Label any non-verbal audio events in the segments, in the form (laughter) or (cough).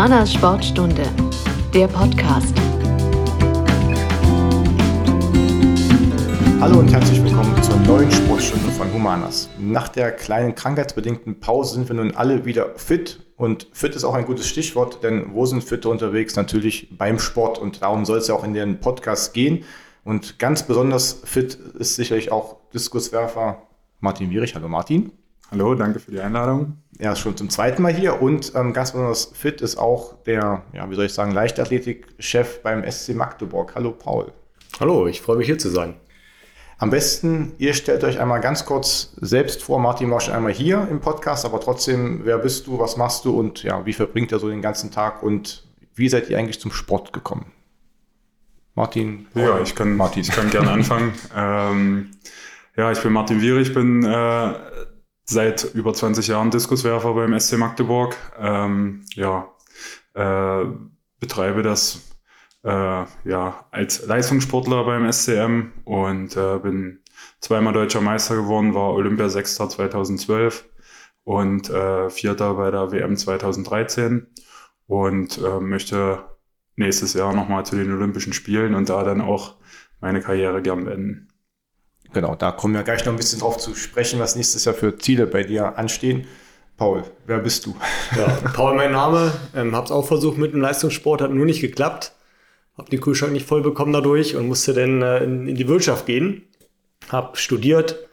Humanas Sportstunde, der Podcast. Hallo und herzlich willkommen zur neuen Sportstunde von Humanas. Nach der kleinen krankheitsbedingten Pause sind wir nun alle wieder fit und fit ist auch ein gutes Stichwort, denn wo sind Fitte unterwegs? Natürlich beim Sport und darum soll es ja auch in den Podcast gehen. Und ganz besonders fit ist sicherlich auch Diskuswerfer Martin Wierich. Hallo Martin. Hallo, danke für die Einladung. Er ist schon zum zweiten Mal hier und ähm, ganz besonders fit ist auch der, ja, wie soll ich sagen, Leichtathletik-Chef beim SC Magdeburg. Hallo Paul. Hallo, ich freue mich hier zu sein. Am besten, ihr stellt euch einmal ganz kurz selbst vor. Martin war schon einmal hier im Podcast, aber trotzdem, wer bist du, was machst du und ja, wie verbringt ihr so den ganzen Tag und wie seid ihr eigentlich zum Sport gekommen? Martin? Paul, ja, ich kann, Martin. Ich kann gerne anfangen. (laughs) ähm, ja, ich bin Martin Wier, ich bin äh, seit über 20 Jahren Diskuswerfer beim SC Magdeburg. Ähm, ja, äh, betreibe das äh, ja, als Leistungssportler beim SCM und äh, bin zweimal deutscher Meister geworden, war Olympiasechster 2012 und äh, Vierter bei der WM 2013 und äh, möchte nächstes Jahr nochmal zu den Olympischen Spielen und da dann auch meine Karriere gern beenden. Genau, da kommen wir gleich noch ein bisschen drauf zu sprechen, was nächstes Jahr für Ziele bei dir anstehen. Paul, wer bist du? Ja, Paul, mein Name. Ähm, hab's auch versucht mit dem Leistungssport, hat nur nicht geklappt. Hab den Kühlschrank nicht voll bekommen dadurch und musste dann äh, in, in, die Wirtschaft gehen. Hab studiert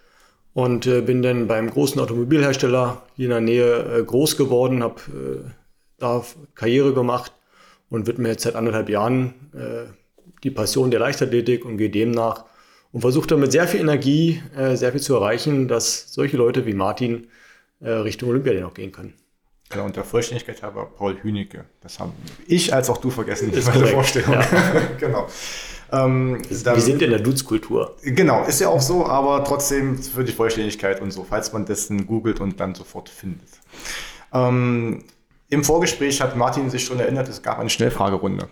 und äh, bin dann beim großen Automobilhersteller hier in der Nähe äh, groß geworden, hab äh, da Karriere gemacht und widme jetzt seit anderthalb Jahren äh, die Passion der Leichtathletik und gehe demnach und versucht damit sehr viel Energie, äh, sehr viel zu erreichen, dass solche Leute wie Martin äh, Richtung Olympiade noch gehen können. Genau, und der Vollständigkeit habe Paul Hünecke. Das haben ich als auch du vergessen, ist (laughs) meine Vorstellung. Ja. (laughs) genau. Ähm, dann, Wir sind in der Dutzkultur. Genau, ist ja auch so, aber trotzdem für die Vollständigkeit und so, falls man dessen googelt und dann sofort findet. Ähm, Im Vorgespräch hat Martin sich schon erinnert, es gab eine Schnellfragerunde.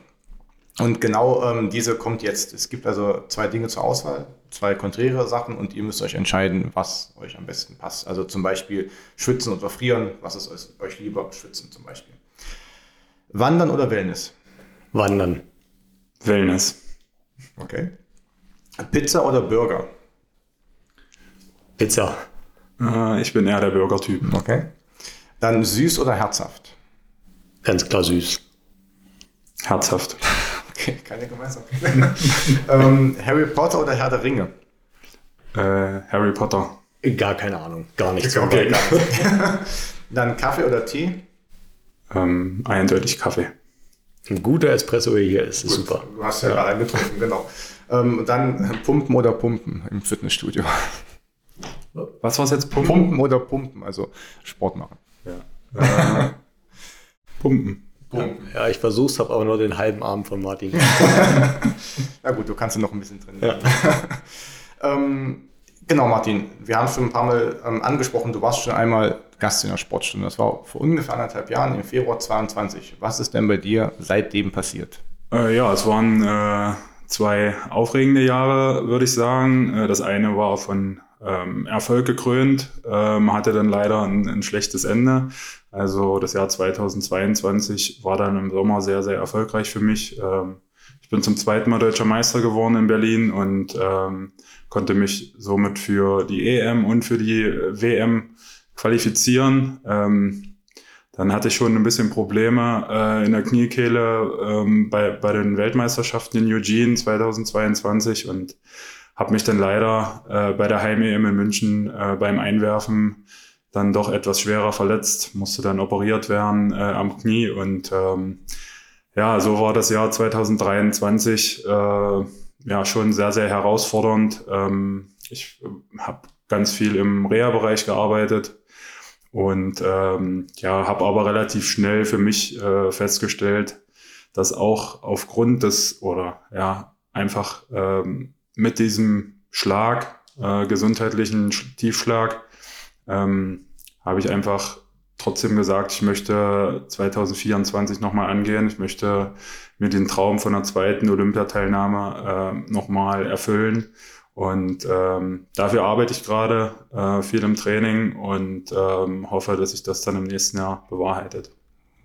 Und genau ähm, diese kommt jetzt. Es gibt also zwei Dinge zur Auswahl, zwei konträre Sachen und ihr müsst euch entscheiden, was euch am besten passt. Also zum Beispiel schwitzen oder frieren, was ist euch lieber? Schwitzen zum Beispiel. Wandern oder Wellness? Wandern. Wellness. Okay. Pizza oder Burger? Pizza. Äh, ich bin eher der Burger-Typ. Okay. Dann süß oder herzhaft? Ganz klar süß. Herzhaft. Okay, (laughs) keine Gemeinsamkeit. (laughs) ähm, Harry Potter oder Herr der Ringe? Äh, Harry Potter. Gar keine Ahnung. Gar nichts. Okay, gar (laughs) Dann Kaffee oder Tee? Ähm, eindeutig Kaffee. Ein guter Espresso hier ist, ist super. Du hast ja, ja. gerade getrunken, genau. Ähm, dann Pumpen oder Pumpen im Fitnessstudio? Was war es jetzt? Pumpen? Pumpen oder Pumpen, also Sport machen. Ja. Äh, Pumpen. Ja, ich versuch's, habe aber nur den halben Arm von Martin. (laughs) (laughs) Na gut, du kannst noch ein bisschen trainieren. Ja. (laughs) ähm, genau, Martin, wir haben es schon ein paar Mal ähm, angesprochen, du warst schon einmal Gast in der Sportstunde. Das war vor ungefähr anderthalb Jahren, im Februar 22. Was ist denn bei dir seitdem passiert? Äh, ja, es waren äh, zwei aufregende Jahre, würde ich sagen. Äh, das eine war von ähm, Erfolg gekrönt, ähm, hatte dann leider ein, ein, schlechtes Ende. Also das Jahr 2022 war dann im Sommer sehr, sehr erfolgreich für mich. Ähm, ich bin zum zweiten Mal deutscher Meister geworden in Berlin und ähm, konnte mich somit für die EM und für die WM qualifizieren. Ähm, dann hatte ich schon ein bisschen Probleme äh, in der Kniekehle bei, bei den Weltmeisterschaften in Eugene 2022 und habe mich dann leider äh, bei der Heim-EM in München äh, beim Einwerfen dann doch etwas schwerer verletzt, musste dann operiert werden äh, am Knie und ähm, ja, so war das Jahr 2023 äh, ja schon sehr, sehr herausfordernd. Ähm, ich äh, habe ganz viel im Reha-Bereich gearbeitet und ähm, ja, habe aber relativ schnell für mich äh, festgestellt, dass auch aufgrund des oder ja einfach ähm, mit diesem Schlag, äh, gesundheitlichen Tiefschlag, ähm, habe ich einfach trotzdem gesagt, ich möchte 2024 nochmal angehen. Ich möchte mir den Traum von einer zweiten Olympiateilnahme äh, nochmal erfüllen. Und ähm, dafür arbeite ich gerade äh, viel im Training und ähm, hoffe, dass sich das dann im nächsten Jahr bewahrheitet.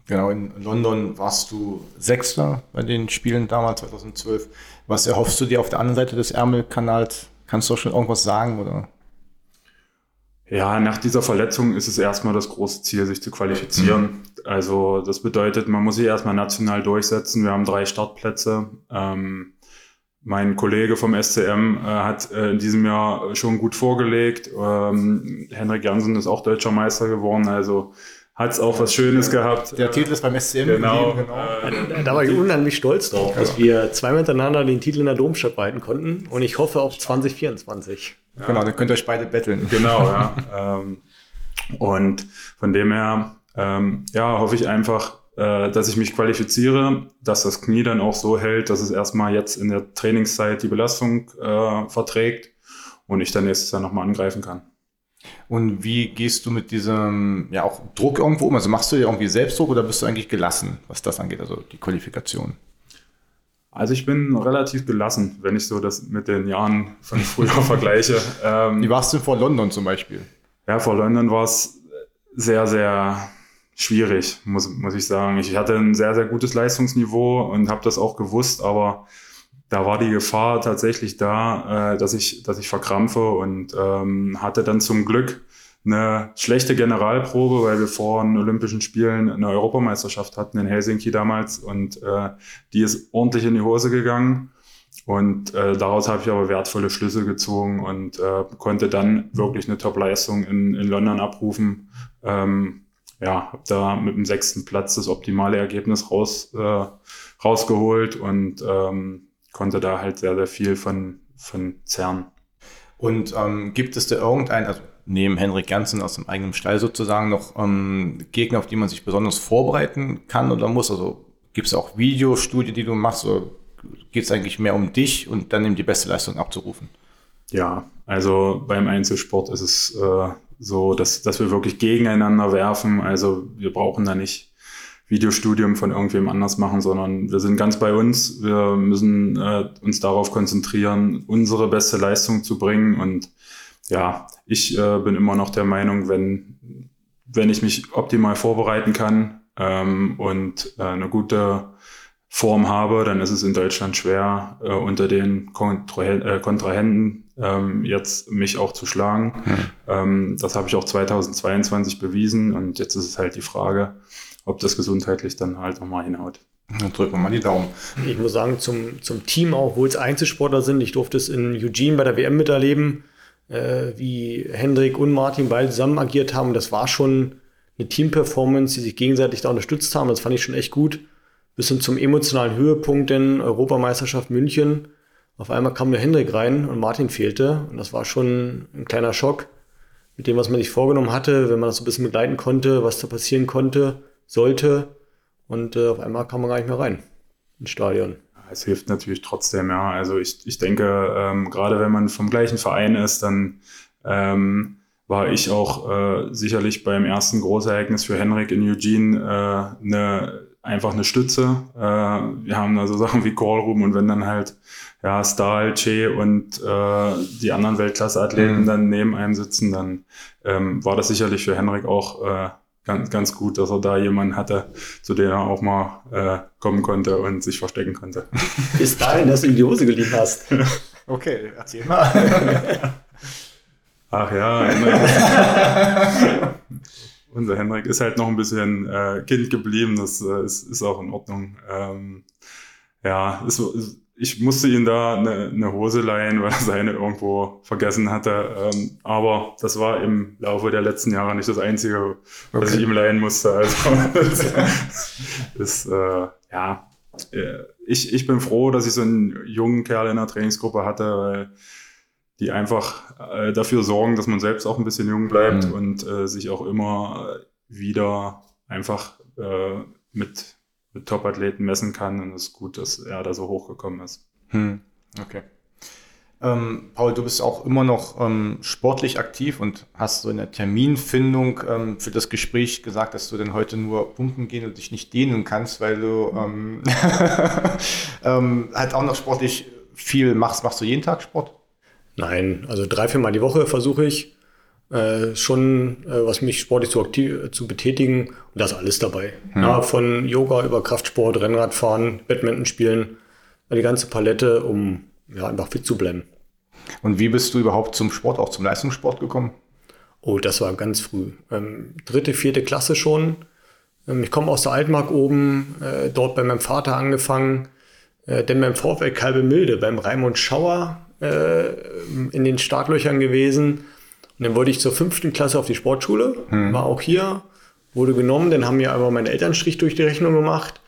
Genau, in London warst du Sechster bei den Spielen damals, 2012. Was erhoffst du dir auf der anderen Seite des Ärmelkanals? Kannst du auch schon irgendwas sagen? Oder? Ja, nach dieser Verletzung ist es erstmal das große Ziel, sich zu qualifizieren. Mhm. Also das bedeutet, man muss sich erstmal national durchsetzen. Wir haben drei Startplätze. Ähm, mein Kollege vom SCM äh, hat äh, in diesem Jahr schon gut vorgelegt. Ähm, Henrik Jansen ist auch deutscher Meister geworden. Also hat es auch was Schönes gehabt. Der Titel ist beim SCM genau. genau. Äh, da war ich unheimlich stolz drauf, dass wir zwei miteinander den Titel in der Domstadt behalten konnten und ich hoffe auf 2024. Ja. Genau, dann könnt ihr euch beide betteln. Genau, ja. (laughs) ähm, und von dem her, ähm, ja, hoffe ich einfach, äh, dass ich mich qualifiziere, dass das Knie dann auch so hält, dass es erstmal jetzt in der Trainingszeit die Belastung äh, verträgt und ich dann nächstes Jahr nochmal angreifen kann. Und wie gehst du mit diesem, ja auch Druck irgendwo um? Also machst du dir irgendwie Selbstdruck oder bist du eigentlich gelassen, was das angeht, also die Qualifikation? Also ich bin relativ gelassen, wenn ich so das mit den Jahren von früher (laughs) vergleiche. Ähm, wie warst du vor London zum Beispiel? Ja, vor London war es sehr, sehr schwierig, muss, muss ich sagen. Ich hatte ein sehr, sehr gutes Leistungsniveau und habe das auch gewusst, aber da war die Gefahr tatsächlich da, äh, dass ich, dass ich verkrampfe und ähm, hatte dann zum Glück eine schlechte Generalprobe, weil wir vor den Olympischen Spielen eine Europameisterschaft hatten in Helsinki damals und äh, die ist ordentlich in die Hose gegangen. Und äh, daraus habe ich aber wertvolle Schlüsse gezogen und äh, konnte dann wirklich eine Top-Leistung in, in London abrufen. Ähm, ja, habe da mit dem sechsten Platz das optimale Ergebnis raus, äh, rausgeholt und ähm, konnte da halt sehr, sehr viel von, von zerren. Und ähm, gibt es da irgendein, also neben Henrik Janssen aus dem eigenen Stall sozusagen, noch ähm, Gegner, auf die man sich besonders vorbereiten kann oder muss? Also gibt es auch Videostudien, die du machst, oder geht es eigentlich mehr um dich und dann eben die beste Leistung abzurufen? Ja, also beim Einzelsport ist es äh, so, dass, dass wir wirklich gegeneinander werfen. Also wir brauchen da nicht Videostudium von irgendwem anders machen, sondern wir sind ganz bei uns. Wir müssen äh, uns darauf konzentrieren, unsere beste Leistung zu bringen. Und ja, ich äh, bin immer noch der Meinung, wenn, wenn ich mich optimal vorbereiten kann ähm, und äh, eine gute Form habe, dann ist es in Deutschland schwer, äh, unter den Kontrahen äh, Kontrahenten ähm, jetzt mich auch zu schlagen. Mhm. Ähm, das habe ich auch 2022 bewiesen und jetzt ist es halt die Frage, ob das gesundheitlich dann halt nochmal hinhaut. Dann drücken wir mal die Daumen. Ich muss sagen, zum, zum Team auch, wo es Einzelsportler sind, ich durfte es in Eugene bei der WM miterleben, äh, wie Hendrik und Martin beide zusammen agiert haben. Das war schon eine Team-Performance, die sich gegenseitig da unterstützt haben. Das fand ich schon echt gut. Bis hin zum emotionalen Höhepunkt in Europameisterschaft München. Auf einmal kam nur Hendrik rein und Martin fehlte. Und das war schon ein kleiner Schock mit dem, was man sich vorgenommen hatte, wenn man das so ein bisschen begleiten konnte, was da passieren konnte sollte. Und äh, auf einmal kam man gar nicht mehr rein ins Stadion. Es hilft natürlich trotzdem, ja. Also ich, ich denke, ähm, gerade wenn man vom gleichen Verein ist, dann ähm, war ich auch äh, sicherlich beim ersten Großereignis für Henrik in Eugene äh, eine, einfach eine Stütze. Äh, wir haben da so Sachen wie Callroom und wenn dann halt ja, Stahl, Che und äh, die anderen Weltklasse-Athleten mhm. dann neben einem sitzen, dann ähm, war das sicherlich für Henrik auch äh, ganz, ganz gut, dass er da jemanden hatte, zu dem er auch mal äh, kommen konnte und sich verstecken konnte. (laughs) Bis dahin, dass du in die Hose geliehen hast. (laughs) Okay, erzähl mal. (laughs) Ach ja, unser Henrik ist halt noch ein bisschen äh, Kind geblieben, das äh, ist, ist auch in Ordnung. Ähm, ja, es, ich musste ihn da eine, eine, Hose leihen, weil er seine irgendwo vergessen hatte. Ähm, aber das war im Laufe der letzten Jahre nicht das Einzige, was okay. ich ihm leihen musste. Also (laughs) ist, äh, ja, äh, ich, ich bin froh, dass ich so einen jungen Kerl in der Trainingsgruppe hatte, weil die einfach äh, dafür sorgen, dass man selbst auch ein bisschen jung bleibt mhm. und äh, sich auch immer wieder einfach äh, mit mit Top-Athleten messen kann. Und es ist gut, dass er da so hochgekommen ist. Hm. Okay. Ähm, Paul, du bist auch immer noch ähm, sportlich aktiv und hast so in der Terminfindung ähm, für das Gespräch gesagt, dass du denn heute nur pumpen gehen und dich nicht dehnen kannst, weil du ähm, (laughs) ähm, halt auch noch sportlich viel machst. Machst du jeden Tag Sport? Nein, also drei, vier Mal die Woche versuche ich. Äh, schon, äh, was mich sportlich zu, aktiv, zu betätigen. Und da ist alles dabei. Hm. Ja, von Yoga über Kraftsport, Rennradfahren, Badminton spielen, die ganze Palette, um ja, einfach fit zu bleiben. Und wie bist du überhaupt zum Sport, auch zum Leistungssport gekommen? Oh, das war ganz früh. Ähm, dritte, vierte Klasse schon. Ähm, ich komme aus der Altmark oben, äh, dort bei meinem Vater angefangen, äh, denn beim VfL Kalbemilde, beim Raimund Schauer äh, in den Startlöchern gewesen. Und dann wollte ich zur fünften Klasse auf die Sportschule, hm. war auch hier, wurde genommen, dann haben mir aber meine Eltern Strich durch die Rechnung gemacht.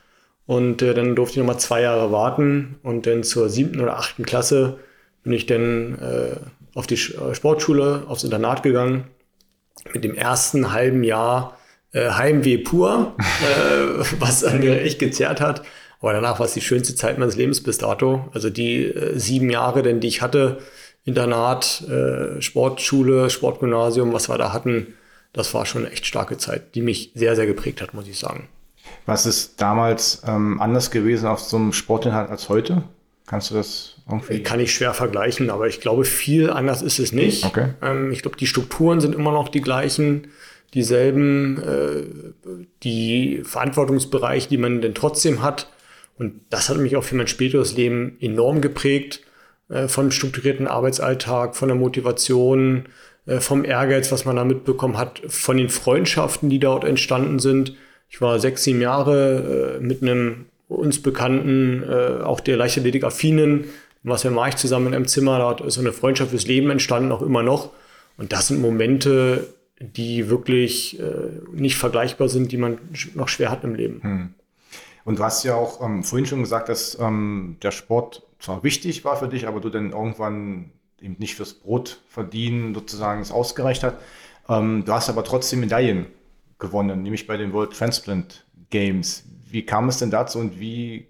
Und äh, dann durfte ich nochmal zwei Jahre warten und dann zur siebten oder achten Klasse bin ich dann äh, auf die äh, Sportschule, aufs Internat gegangen. Mit dem ersten halben Jahr äh, Heimweh pur, äh, (laughs) was an mir echt gezerrt hat. Aber danach war es die schönste Zeit meines Lebens bis dato. Also die äh, sieben Jahre, denn die ich hatte, Internat, äh, Sportschule, Sportgymnasium, was wir da hatten, das war schon eine echt starke Zeit, die mich sehr, sehr geprägt hat, muss ich sagen. Was ist damals ähm, anders gewesen auf so einem Sportinhalt als heute? Kannst du das irgendwie? Kann ich schwer vergleichen, aber ich glaube, viel anders ist es nicht. Okay. Ähm, ich glaube, die Strukturen sind immer noch die gleichen, dieselben, äh, die Verantwortungsbereiche, die man denn trotzdem hat. Und das hat mich auch für mein späteres Leben enorm geprägt. Äh, vom strukturierten Arbeitsalltag, von der Motivation, äh, vom Ehrgeiz, was man da mitbekommen hat, von den Freundschaften, die dort entstanden sind. Ich war sechs, sieben Jahre äh, mit einem uns bekannten, äh, auch der Leichtathletik-affinen, was wir March zusammen einem Zimmer, da ist eine Freundschaft fürs Leben entstanden, auch immer noch. Und das sind Momente, die wirklich nicht vergleichbar sind, die man noch schwer hat im Leben. Hm. Und du hast ja auch ähm, vorhin schon gesagt, dass ähm, der Sport zwar wichtig war für dich, aber du dann irgendwann eben nicht fürs Brot verdienen sozusagen es ausgereicht hat. Ähm, du hast aber trotzdem Medaillen gewonnen, nämlich bei den World Transplant Games. Wie kam es denn dazu und wie,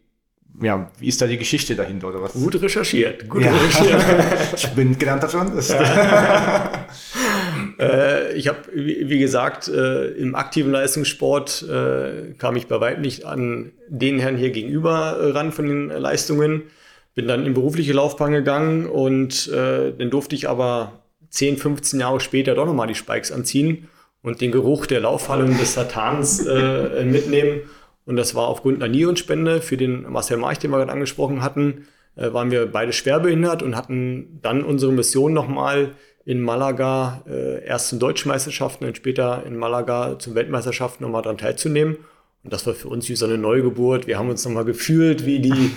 ja, wie ist da die Geschichte dahinter oder was? Gut recherchiert, gut ja. recherchiert. (laughs) ich bin gelernter Journalist. Ja. (laughs) äh, ich habe, wie, gesagt, äh, im aktiven Leistungssport äh, kam ich bei weitem nicht an den Herrn hier gegenüber ran von den Leistungen. Bin dann in berufliche Laufbahn gegangen und äh, dann durfte ich aber 10, 15 Jahre später doch nochmal die Spikes anziehen und den Geruch der Laufhalle und des Satans äh, mitnehmen. Und das war aufgrund einer Nierenspende für den Marcel March, den wir gerade angesprochen hatten, äh, waren wir beide schwerbehindert und hatten dann unsere Mission nochmal in Malaga äh, erst zu deutschen Meisterschaften und später in Malaga zum Weltmeisterschaften nochmal daran teilzunehmen. Und das war für uns wie so eine Neugeburt. Wir haben uns nochmal gefühlt wie die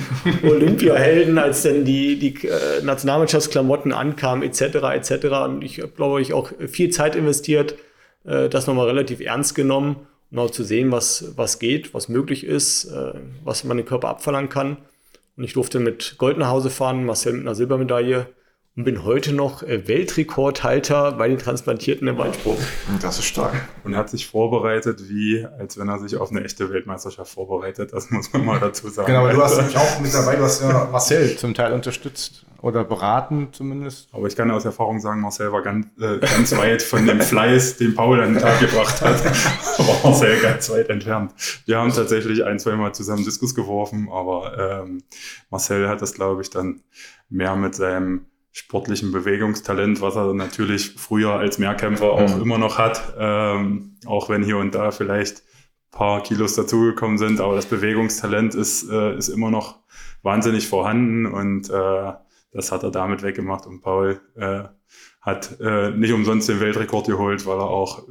(laughs) Olympiahelden, als dann die, die äh, Nationalmannschaftsklamotten ankamen, etc. etc. Und ich glaube ich, auch viel Zeit investiert, äh, das nochmal relativ ernst genommen, um auch zu sehen, was, was geht, was möglich ist, äh, was man den Körper abverlangen kann. Und ich durfte mit Gold nach Hause fahren, Marcel mit einer Silbermedaille und bin heute noch äh, Weltrekordhalter bei den Transplantierten im Weitsprung. Das ist stark. Und hat sich vorbereitet, wie als wenn er sich auf eine echte Weltmeisterschaft vorbereitet. Das muss man mal dazu sagen. Genau, aber du hast nämlich auch mit dabei, du hast ja (laughs) Marcel zum Teil unterstützt oder beraten zumindest. Aber ich kann aus Erfahrung sagen, Marcel war ganz, äh, ganz weit von dem Fleiß, den Paul an den Tag gebracht hat. (laughs) aber Marcel ganz weit entfernt. Wir haben tatsächlich ein, zwei Mal zusammen Diskus geworfen, aber ähm, Marcel hat das, glaube ich, dann mehr mit seinem sportlichen Bewegungstalent, was er natürlich früher als Mehrkämpfer auch mhm. immer noch hat, ähm, auch wenn hier und da vielleicht paar Kilos dazugekommen sind, aber das Bewegungstalent ist, äh, ist immer noch wahnsinnig vorhanden und äh, das hat er damit weggemacht und Paul äh, hat äh, nicht umsonst den Weltrekord geholt, weil er auch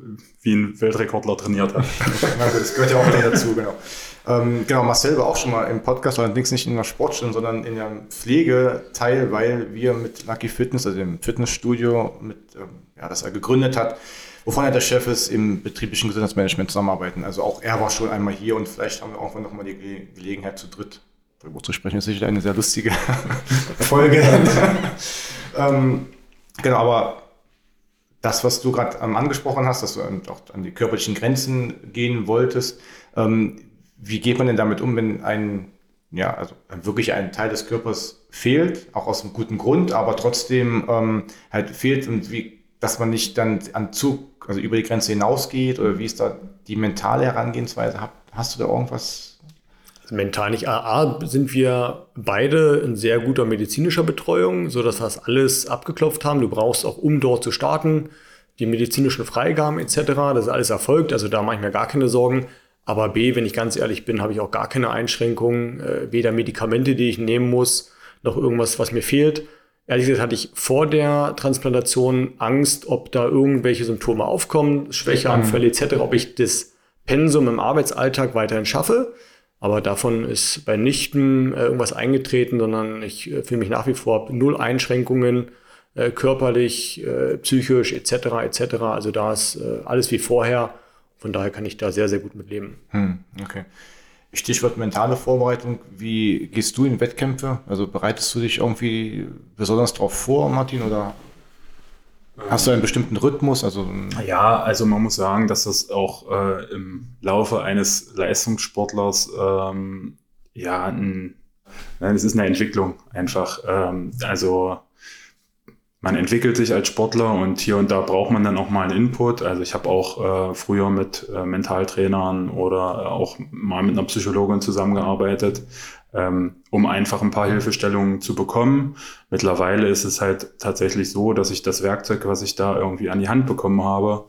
wie ein Weltrekordler trainiert hat. (laughs) das gehört ja auch dazu, genau. Ähm, genau, Marcel war auch schon mal im Podcast, allerdings nicht in der Sportstunde, sondern in der Pflegeteil, weil wir mit Lucky Fitness, also dem Fitnessstudio, mit, ähm, ja, das er gegründet hat, wovon er der Chef ist, im betrieblichen Gesundheitsmanagement zusammenarbeiten. Also auch er war schon einmal hier und vielleicht haben wir irgendwann noch mal die Gelegenheit zu dritt darüber zu sprechen. Das ist sicher eine sehr lustige (laughs) Folge. (laughs) ähm, genau, aber das, was du gerade ähm, angesprochen hast, dass du auch an die körperlichen Grenzen gehen wolltest, ähm, wie geht man denn damit um, wenn ein, ja, also wirklich ein Teil des Körpers fehlt, auch aus einem guten Grund, aber trotzdem ähm, halt fehlt und wie, dass man nicht dann an Zug, also über die Grenze hinausgeht oder wie ist da die mentale Herangehensweise? Hast du da irgendwas? Also mental nicht. A, sind wir beide in sehr guter medizinischer Betreuung, so dass wir das alles abgeklopft haben. Du brauchst auch, um dort zu starten, die medizinischen Freigaben etc. Das ist alles erfolgt, also da mache ich mir gar keine Sorgen. Aber B, wenn ich ganz ehrlich bin, habe ich auch gar keine Einschränkungen, äh, weder Medikamente, die ich nehmen muss, noch irgendwas, was mir fehlt. Ehrlich gesagt hatte ich vor der Transplantation Angst, ob da irgendwelche Symptome aufkommen, Schwächeanfälle etc., ob ich das Pensum im Arbeitsalltag weiterhin schaffe. Aber davon ist bei nichtem äh, irgendwas eingetreten, sondern ich äh, fühle mich nach wie vor null Einschränkungen, äh, körperlich, äh, psychisch etc. etc. Also da ist äh, alles wie vorher. Von daher kann ich da sehr, sehr gut mit leben. Hm, okay. Stichwort mentale Vorbereitung. Wie gehst du in Wettkämpfe? Also bereitest du dich irgendwie besonders darauf vor, Martin, oder hast du einen bestimmten Rhythmus? Also ja, also man muss sagen, dass das auch äh, im Laufe eines Leistungssportlers ähm, ja, ein, es ist eine Entwicklung einfach. Ähm, also man entwickelt sich als Sportler und hier und da braucht man dann auch mal einen Input. Also ich habe auch äh, früher mit äh, Mentaltrainern oder äh, auch mal mit einer Psychologin zusammengearbeitet, ähm, um einfach ein paar Hilfestellungen zu bekommen. Mittlerweile ist es halt tatsächlich so, dass ich das Werkzeug, was ich da irgendwie an die Hand bekommen habe,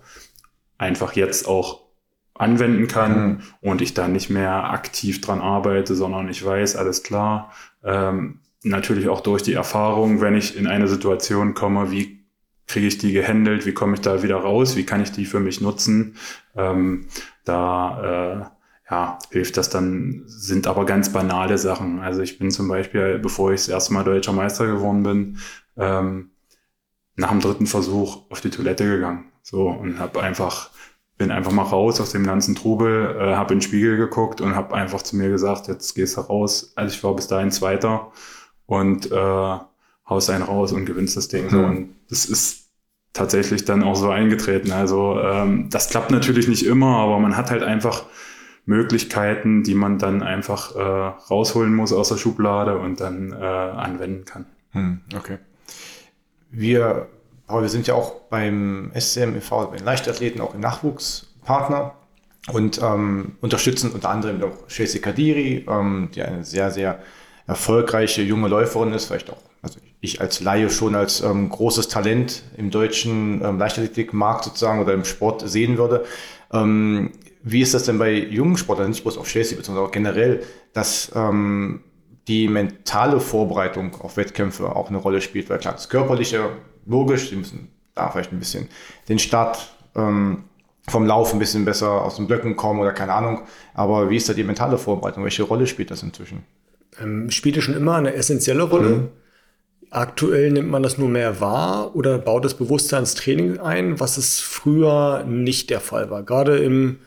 einfach jetzt auch anwenden kann mhm. und ich da nicht mehr aktiv dran arbeite, sondern ich weiß, alles klar, ähm, natürlich auch durch die Erfahrung, wenn ich in eine Situation komme, wie kriege ich die gehandelt, wie komme ich da wieder raus, wie kann ich die für mich nutzen. Ähm, da äh, ja, hilft das dann, sind aber ganz banale Sachen. Also ich bin zum Beispiel, bevor ich das erste Mal deutscher Meister geworden bin, ähm, nach dem dritten Versuch auf die Toilette gegangen. So und habe einfach bin einfach mal raus aus dem ganzen Trubel, äh, habe in den Spiegel geguckt und habe einfach zu mir gesagt, jetzt gehst du raus. Also ich war bis dahin Zweiter und äh, haust einen raus und gewinnst das Ding. Mhm. So. Und das ist tatsächlich dann auch so eingetreten. Also ähm, das klappt natürlich nicht immer, aber man hat halt einfach Möglichkeiten, die man dann einfach äh, rausholen muss aus der Schublade und dann äh, anwenden kann. Hm, okay. Wir, Paul, wir sind ja auch beim SCM e.V., bei den Leichtathleten, auch im Nachwuchspartner und ähm, unterstützen unter anderem auch Chelsea Kadiri, ähm, die eine sehr, sehr erfolgreiche junge Läuferin ist, vielleicht auch, also ich als Laie schon als ähm, großes Talent im deutschen ähm, Leichtathletikmarkt sozusagen oder im Sport sehen würde. Ähm, wie ist das denn bei jungen Sportlern, nicht bloß auf Chelsea, beziehungsweise auch generell, dass ähm, die mentale Vorbereitung auf Wettkämpfe auch eine Rolle spielt? Weil klar, das Körperliche, logisch, die müssen da vielleicht ein bisschen den Start ähm, vom Lauf ein bisschen besser aus den Blöcken kommen oder keine Ahnung. Aber wie ist da die mentale Vorbereitung? Welche Rolle spielt das inzwischen? Ähm, spielte schon immer eine essentielle Rolle. Mhm. Aktuell nimmt man das nur mehr wahr oder baut das Bewusstseinstraining ein, was es früher nicht der Fall war. Gerade im,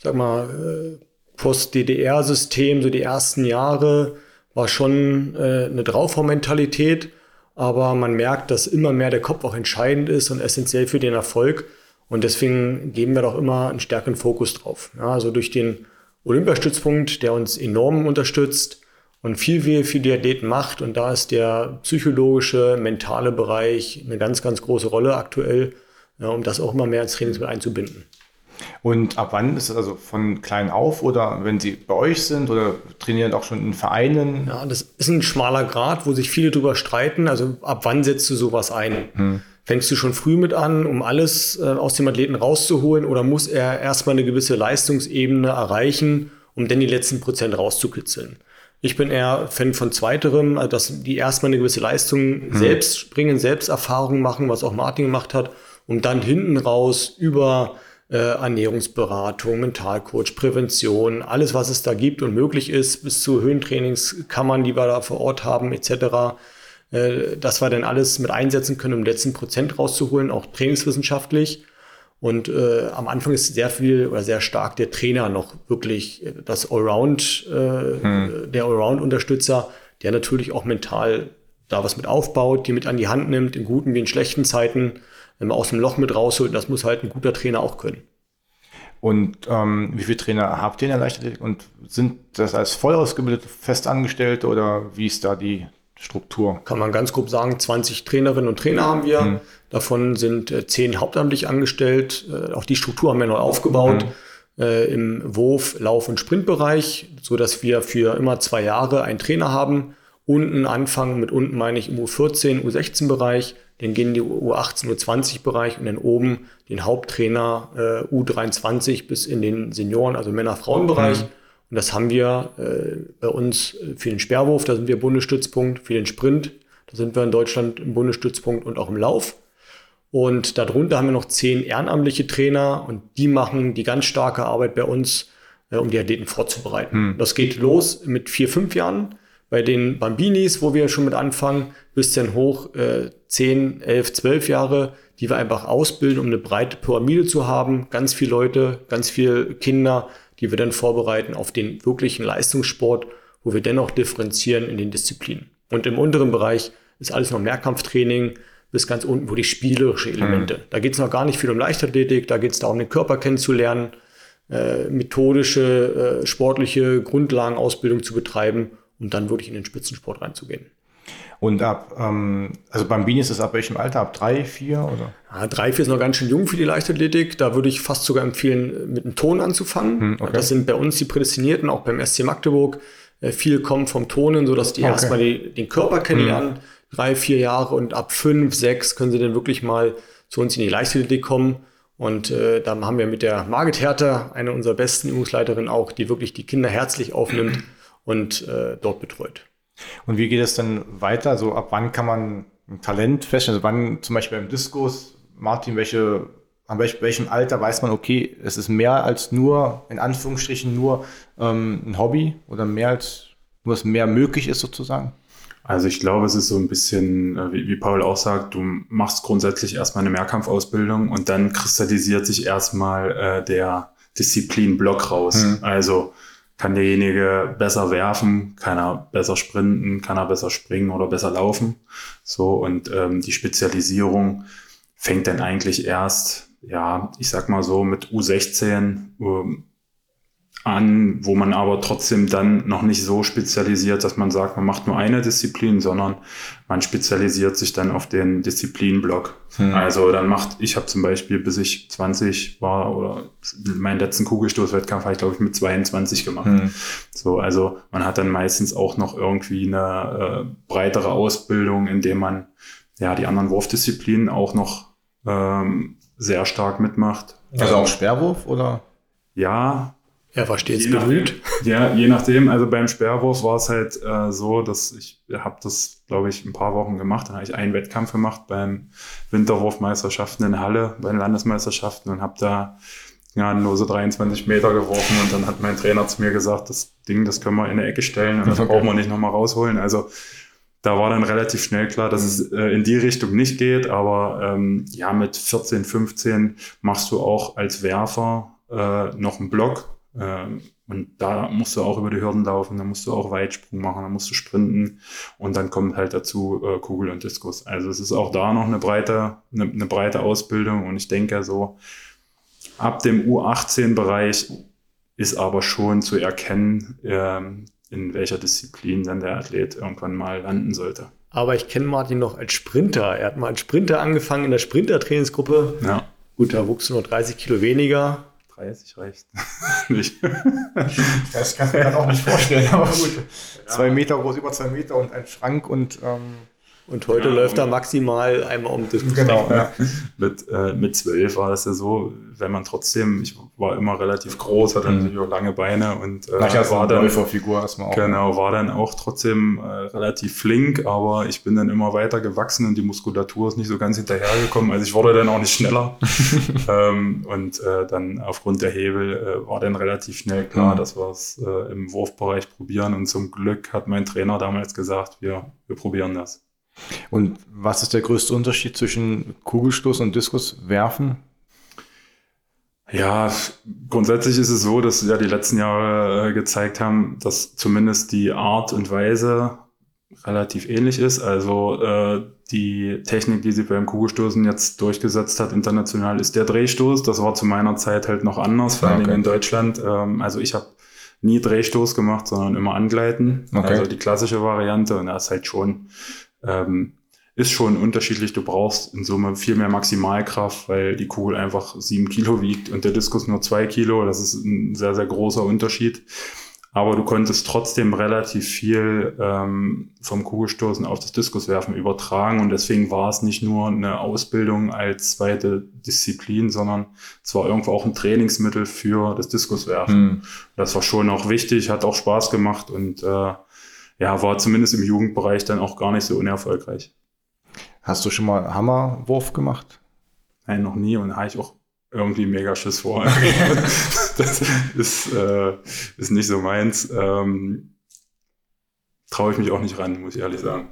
sag mal, äh, Post-DDR-System, so die ersten Jahre, war schon äh, eine Draufhau-Mentalität, aber man merkt, dass immer mehr der Kopf auch entscheidend ist und essentiell für den Erfolg. Und deswegen geben wir doch immer einen stärkeren Fokus drauf. Ja, also durch den Olympiastützpunkt, der uns enorm unterstützt, und viel, viel für die Athleten macht. Und da ist der psychologische, mentale Bereich eine ganz, ganz große Rolle aktuell, ja, um das auch immer mehr ins Training mit einzubinden. Und ab wann ist das also von klein auf oder wenn Sie bei euch sind oder trainieren auch schon in Vereinen? Ja, das ist ein schmaler Grad, wo sich viele drüber streiten. Also ab wann setzt du sowas ein? Hm. Fängst du schon früh mit an, um alles äh, aus dem Athleten rauszuholen oder muss er erstmal eine gewisse Leistungsebene erreichen, um dann die letzten Prozent rauszukitzeln? Ich bin eher Fan von zweiterem, also dass die erstmal eine gewisse Leistung hm. selbst bringen, selbst Erfahrungen machen, was auch Martin gemacht hat, um dann hinten raus über äh, Ernährungsberatung, Mentalcoach, Prävention, alles, was es da gibt und möglich ist, bis zu Höhentrainingskammern, die wir da vor Ort haben, etc., äh, dass wir dann alles mit einsetzen können, um letzten Prozent rauszuholen, auch trainingswissenschaftlich. Und äh, am Anfang ist sehr viel oder sehr stark der Trainer noch wirklich das Allround, äh, hm. der Allround-Unterstützer, der natürlich auch mental da was mit aufbaut, die mit an die Hand nimmt, in guten wie in schlechten Zeiten, wenn man aus dem Loch mit rausholt. Das muss halt ein guter Trainer auch können. Und ähm, wie viele Trainer habt ihr in der Leichtathletik und sind das als voll ausgebildete Festangestellte oder wie ist da die Struktur? Kann man ganz grob sagen, 20 Trainerinnen und Trainer haben wir. Hm. Davon sind äh, 10 hauptamtlich angestellt. Äh, auch die Struktur haben wir neu aufgebaut. Hm. Äh, Im Wurf-, Lauf- und Sprintbereich, so dass wir für immer zwei Jahre einen Trainer haben. Unten anfangen, mit unten meine ich im U14, U16-Bereich, dann gehen die U18, U20-Bereich und dann oben den Haupttrainer äh, U23 bis in den Senioren, also Männer-Frauen-Bereich. Mhm. Und das haben wir äh, bei uns für den Sperrwurf, da sind wir Bundesstützpunkt, für den Sprint, da sind wir in Deutschland im Bundesstützpunkt und auch im Lauf. Und darunter haben wir noch zehn ehrenamtliche Trainer und die machen die ganz starke Arbeit bei uns, äh, um die Athleten vorzubereiten. Hm. Das geht los mit vier, fünf Jahren bei den Bambinis, wo wir schon mit anfangen, bis dann hoch äh, zehn, elf, zwölf Jahre, die wir einfach ausbilden, um eine breite Pyramide zu haben. Ganz viele Leute, ganz viele Kinder, die wir dann vorbereiten auf den wirklichen Leistungssport, wo wir dennoch differenzieren in den Disziplinen. Und im unteren Bereich ist alles noch Mehrkampftraining, bis ganz unten, wo die spielerische Elemente. Mhm. Da geht es noch gar nicht viel um Leichtathletik, da geht es darum, den Körper kennenzulernen, äh, methodische, äh, sportliche Grundlagenausbildung zu betreiben und dann wirklich in den Spitzensport reinzugehen. Und ab, ähm, also beim Bini ist es ab welchem Alter? Ab drei, vier oder? Ja, drei, vier ist noch ganz schön jung für die Leichtathletik. Da würde ich fast sogar empfehlen, mit einem Ton anzufangen. Hm, okay. Das sind bei uns die Prädestinierten, auch beim SC Magdeburg. Äh, viel kommt vom Tonen, sodass die okay. erstmal die, den Körper kennenlernen. Hm drei, vier Jahre und ab fünf, sechs können sie dann wirklich mal zu uns in die Leichtathletik kommen. Und äh, dann haben wir mit der Margit Herter, eine unserer besten Übungsleiterinnen auch, die wirklich die Kinder herzlich aufnimmt (clears throat) und äh, dort betreut. Und wie geht es dann weiter? So ab wann kann man ein Talent feststellen? Also wann zum Beispiel beim Diskus, Martin, welche, an welch, welchem Alter weiß man, okay, es ist mehr als nur, in Anführungsstrichen, nur ähm, ein Hobby oder mehr als, nur was mehr möglich ist sozusagen? Also ich glaube, es ist so ein bisschen, äh, wie, wie Paul auch sagt, du machst grundsätzlich erstmal eine Mehrkampfausbildung und dann kristallisiert sich erstmal äh, der Disziplinblock raus. Mhm. Also kann derjenige besser werfen, kann er besser sprinten, kann er besser springen oder besser laufen. So und ähm, die Spezialisierung fängt dann eigentlich erst, ja, ich sag mal so mit U16, ähm, an, wo man aber trotzdem dann noch nicht so spezialisiert, dass man sagt, man macht nur eine Disziplin, sondern man spezialisiert sich dann auf den Disziplinblock. Hm. Also dann macht, ich habe zum Beispiel, bis ich 20 war oder meinen letzten Kugelstoßwettkampf habe ich glaube ich mit 22 gemacht. Hm. So, also man hat dann meistens auch noch irgendwie eine äh, breitere Ausbildung, indem man ja die anderen Wurfdisziplinen auch noch ähm, sehr stark mitmacht. Also auch Sperrwurf oder? Ja, er war stets bemüht. Ja, je nachdem. Also beim Sperrwurf war es halt äh, so, dass ich habe das, glaube ich, ein paar Wochen gemacht. Dann habe ich einen Wettkampf gemacht beim Winterwurfmeisterschaften in Halle, bei den Landesmeisterschaften und habe da ja, nur so 23 Meter geworfen und dann hat mein Trainer zu mir gesagt, das Ding, das können wir in eine Ecke stellen und das okay. brauchen wir nicht nochmal rausholen. Also da war dann relativ schnell klar, dass es äh, in die Richtung nicht geht, aber ähm, ja, mit 14, 15 machst du auch als Werfer äh, noch einen Block und da musst du auch über die Hürden laufen, da musst du auch Weitsprung machen, da musst du sprinten und dann kommt halt dazu äh, Kugel und Diskus. Also es ist auch da noch eine breite, eine, eine breite Ausbildung und ich denke so ab dem U18-Bereich ist aber schon zu erkennen, ähm, in welcher Disziplin dann der Athlet irgendwann mal landen sollte. Aber ich kenne Martin noch als Sprinter. Er hat mal als Sprinter angefangen in der Sprinter-Trainingsgruppe. Ja. Gut, da wuchs nur 30 Kilo weniger. 30 reicht (laughs) nicht. (laughs) Das kann ich mir dann auch nicht vorstellen, aber gut. Ja. Zwei Meter groß, über zwei Meter und ein Schrank und ähm, und heute ja, läuft er maximal einmal um das Genau, ja. mit, äh, mit zwölf war das ja so, wenn man trotzdem, ich war immer relativ groß, hatte mhm. natürlich auch lange Beine und äh, Nachher war dann Läuferfigur erstmal auch. Genau, war dann auch trotzdem äh, relativ flink, aber ich bin dann immer weiter gewachsen und die Muskulatur ist nicht so ganz hinterhergekommen. Also ich wurde dann auch nicht schneller. (laughs) ähm, und äh, dann aufgrund der Hebel äh, war dann relativ schnell klar, mhm. dass wir es äh, im Wurfbereich probieren. Und zum Glück hat mein Trainer damals gesagt, wir, wir probieren das. Und was ist der größte Unterschied zwischen Kugelstoß und Diskuswerfen? Ja, grundsätzlich ist es so, dass ja die letzten Jahre äh, gezeigt haben, dass zumindest die Art und Weise relativ ähnlich ist. Also äh, die Technik, die sich beim Kugelstoßen jetzt durchgesetzt hat international, ist der Drehstoß. Das war zu meiner Zeit halt noch anders, vor allem okay. in Deutschland. Ähm, also ich habe nie Drehstoß gemacht, sondern immer Angleiten. Okay. Also die klassische Variante. Und da ist halt schon ähm, ist schon unterschiedlich. Du brauchst in Summe viel mehr Maximalkraft, weil die Kugel einfach sieben Kilo wiegt und der Diskus nur zwei Kilo. Das ist ein sehr, sehr großer Unterschied. aber du konntest trotzdem relativ viel ähm, vom Kugelstoßen auf das Diskuswerfen übertragen und deswegen war es nicht nur eine Ausbildung als zweite Disziplin, sondern es war irgendwo auch ein Trainingsmittel für das Diskuswerfen. Mhm. Das war schon auch wichtig, hat auch Spaß gemacht und äh, ja, war zumindest im Jugendbereich dann auch gar nicht so unerfolgreich. Hast du schon mal Hammerwurf gemacht? Nein, noch nie und habe ich auch irgendwie mega Schiss vor. (laughs) das ist, äh, ist nicht so meins. Ähm, Traue ich mich auch nicht ran, muss ich ehrlich sagen.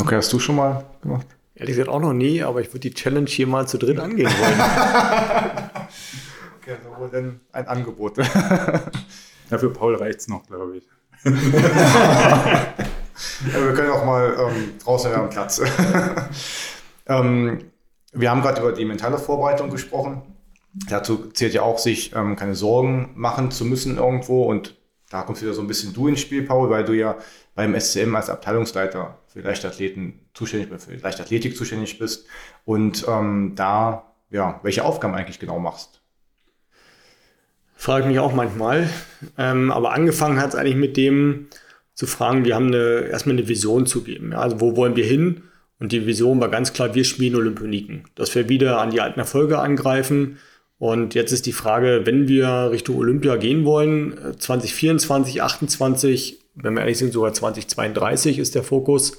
Okay, hast du schon mal gemacht? Ehrlich gesagt auch noch nie, aber ich würde die Challenge hier mal zu dritt angehen wollen. (laughs) okay, so wohl denn ein Angebot. (laughs) ja, für Paul reicht es noch, glaube ich. (laughs) ja, wir können auch mal ähm, draußen am Platz. (laughs) ähm, wir haben gerade über die mentale Vorbereitung gesprochen. Dazu zählt ja auch, sich ähm, keine Sorgen machen zu müssen irgendwo. Und da kommst wieder so ein bisschen du ins Spiel, Paul, weil du ja beim SCM als Abteilungsleiter für Leichtathleten zuständig, für Leichtathletik zuständig bist und ähm, da ja, welche Aufgaben eigentlich genau machst. Frage ich mich auch manchmal. Ähm, aber angefangen hat es eigentlich mit dem zu fragen, wir haben eine, erstmal eine Vision zu geben. Ja? Also wo wollen wir hin? Und die Vision war ganz klar, wir spielen Olympioniken. Dass wir wieder an die alten Erfolge angreifen, und jetzt ist die Frage, wenn wir Richtung Olympia gehen wollen, 2024, äh, 2028, wenn wir ehrlich sind, sogar 2032 ist der Fokus.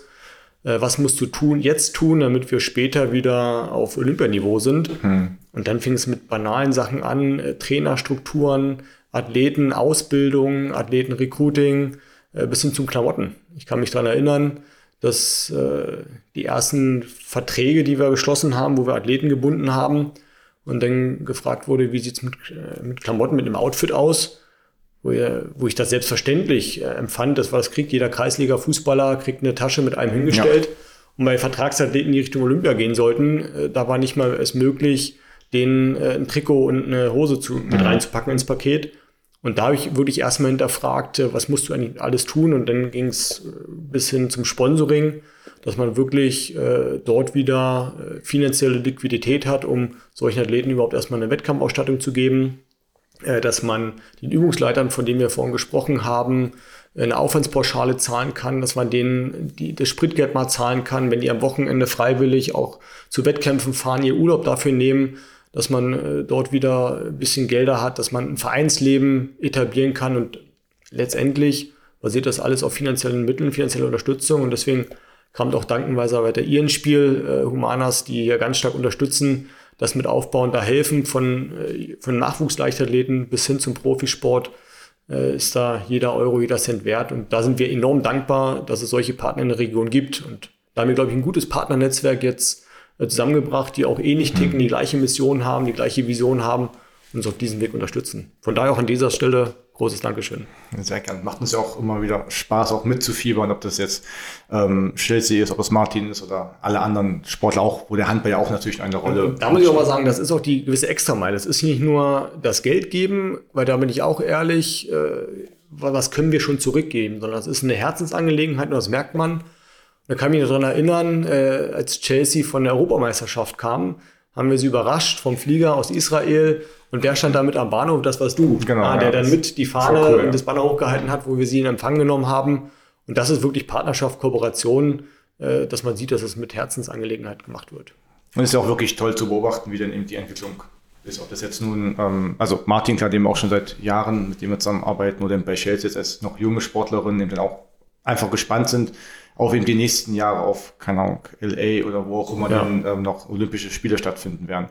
Äh, was musst du tun, jetzt tun, damit wir später wieder auf Olympianiveau sind? Hm. Und dann fing es mit banalen Sachen an, äh, Trainerstrukturen, Athleten, Ausbildung, Athletenrecruiting, bis hin zum Klamotten. Ich kann mich daran erinnern, dass die ersten Verträge, die wir geschlossen haben, wo wir Athleten gebunden haben, und dann gefragt wurde, wie sieht's mit, äh, mit Klamotten, mit einem Outfit aus, wo, ihr, wo ich das selbstverständlich äh, empfand. Das war das kriegt jeder Kreisliga-Fußballer, kriegt eine Tasche mit einem hingestellt. Ja. Und bei Vertragsathleten, die Richtung Olympia gehen sollten, äh, da war nicht mal es möglich, denen äh, ein Trikot und eine Hose zu, mit mhm. reinzupacken ins Paket. Und da habe ich wirklich erstmal hinterfragt, äh, was musst du eigentlich alles tun? Und dann ging es äh, bis hin zum Sponsoring dass man wirklich äh, dort wieder äh, finanzielle Liquidität hat, um solchen Athleten überhaupt erstmal eine Wettkampfausstattung zu geben, äh, dass man den Übungsleitern, von denen wir vorhin gesprochen haben, eine Aufwandspauschale zahlen kann, dass man denen die, das Spritgeld mal zahlen kann, wenn die am Wochenende freiwillig auch zu Wettkämpfen fahren, ihr Urlaub dafür nehmen, dass man äh, dort wieder ein bisschen Gelder hat, dass man ein Vereinsleben etablieren kann und letztendlich basiert das alles auf finanziellen Mitteln, finanzieller Unterstützung und deswegen kam doch dankenweise weiter ihr ins Spiel, äh, Humanas, die hier ganz stark unterstützen, das mit aufbauen, da helfen von, äh, von Nachwuchsleichtathleten bis hin zum Profisport ist da jeder Euro, jeder Cent wert. Und da sind wir enorm dankbar, dass es solche Partner in der Region gibt. Und da haben wir, glaube ich, ein gutes Partnernetzwerk jetzt zusammengebracht, die auch ähnlich ticken, mhm. die gleiche Mission haben, die gleiche Vision haben und uns auf diesem Weg unterstützen. Von daher auch an dieser Stelle großes Dankeschön. Sehr gerne. Macht uns ja auch immer wieder Spaß, auch mitzufiebern, ob das jetzt ähm, Chelsea ist, ob es Martin ist oder alle anderen Sportler auch, wo der Handball ja auch natürlich eine Rolle Da muss ich auch mal sagen, das ist auch die gewisse Extrameile. Das ist nicht nur das Geld geben, weil da bin ich auch ehrlich, äh, was können wir schon zurückgeben, sondern das ist eine Herzensangelegenheit und das merkt man. Da kann ich mich daran erinnern, äh, als Chelsea von der Europameisterschaft kam, haben wir sie überrascht vom Flieger aus Israel und wer stand da mit am Bahnhof? Das warst du. Genau, ah, der ja, dann mit die Fahne cool, und das Banner hochgehalten hat, wo wir sie in Empfang genommen haben. Und das ist wirklich Partnerschaft, Kooperation, äh, dass man sieht, dass es mit Herzensangelegenheit gemacht wird. Und es ist ja auch wirklich toll zu beobachten, wie dann eben die Entwicklung ist. Ob das jetzt nun, ähm, also Martin, klar, dem auch schon seit Jahren, mit dem wir zusammenarbeiten, oder bei Shells jetzt als noch junge Sportlerinnen, eben dann auch einfach gespannt sind, auf eben die nächsten Jahre auf, keine Ahnung, LA oder wo auch immer ja. dann ähm, noch Olympische Spiele stattfinden werden.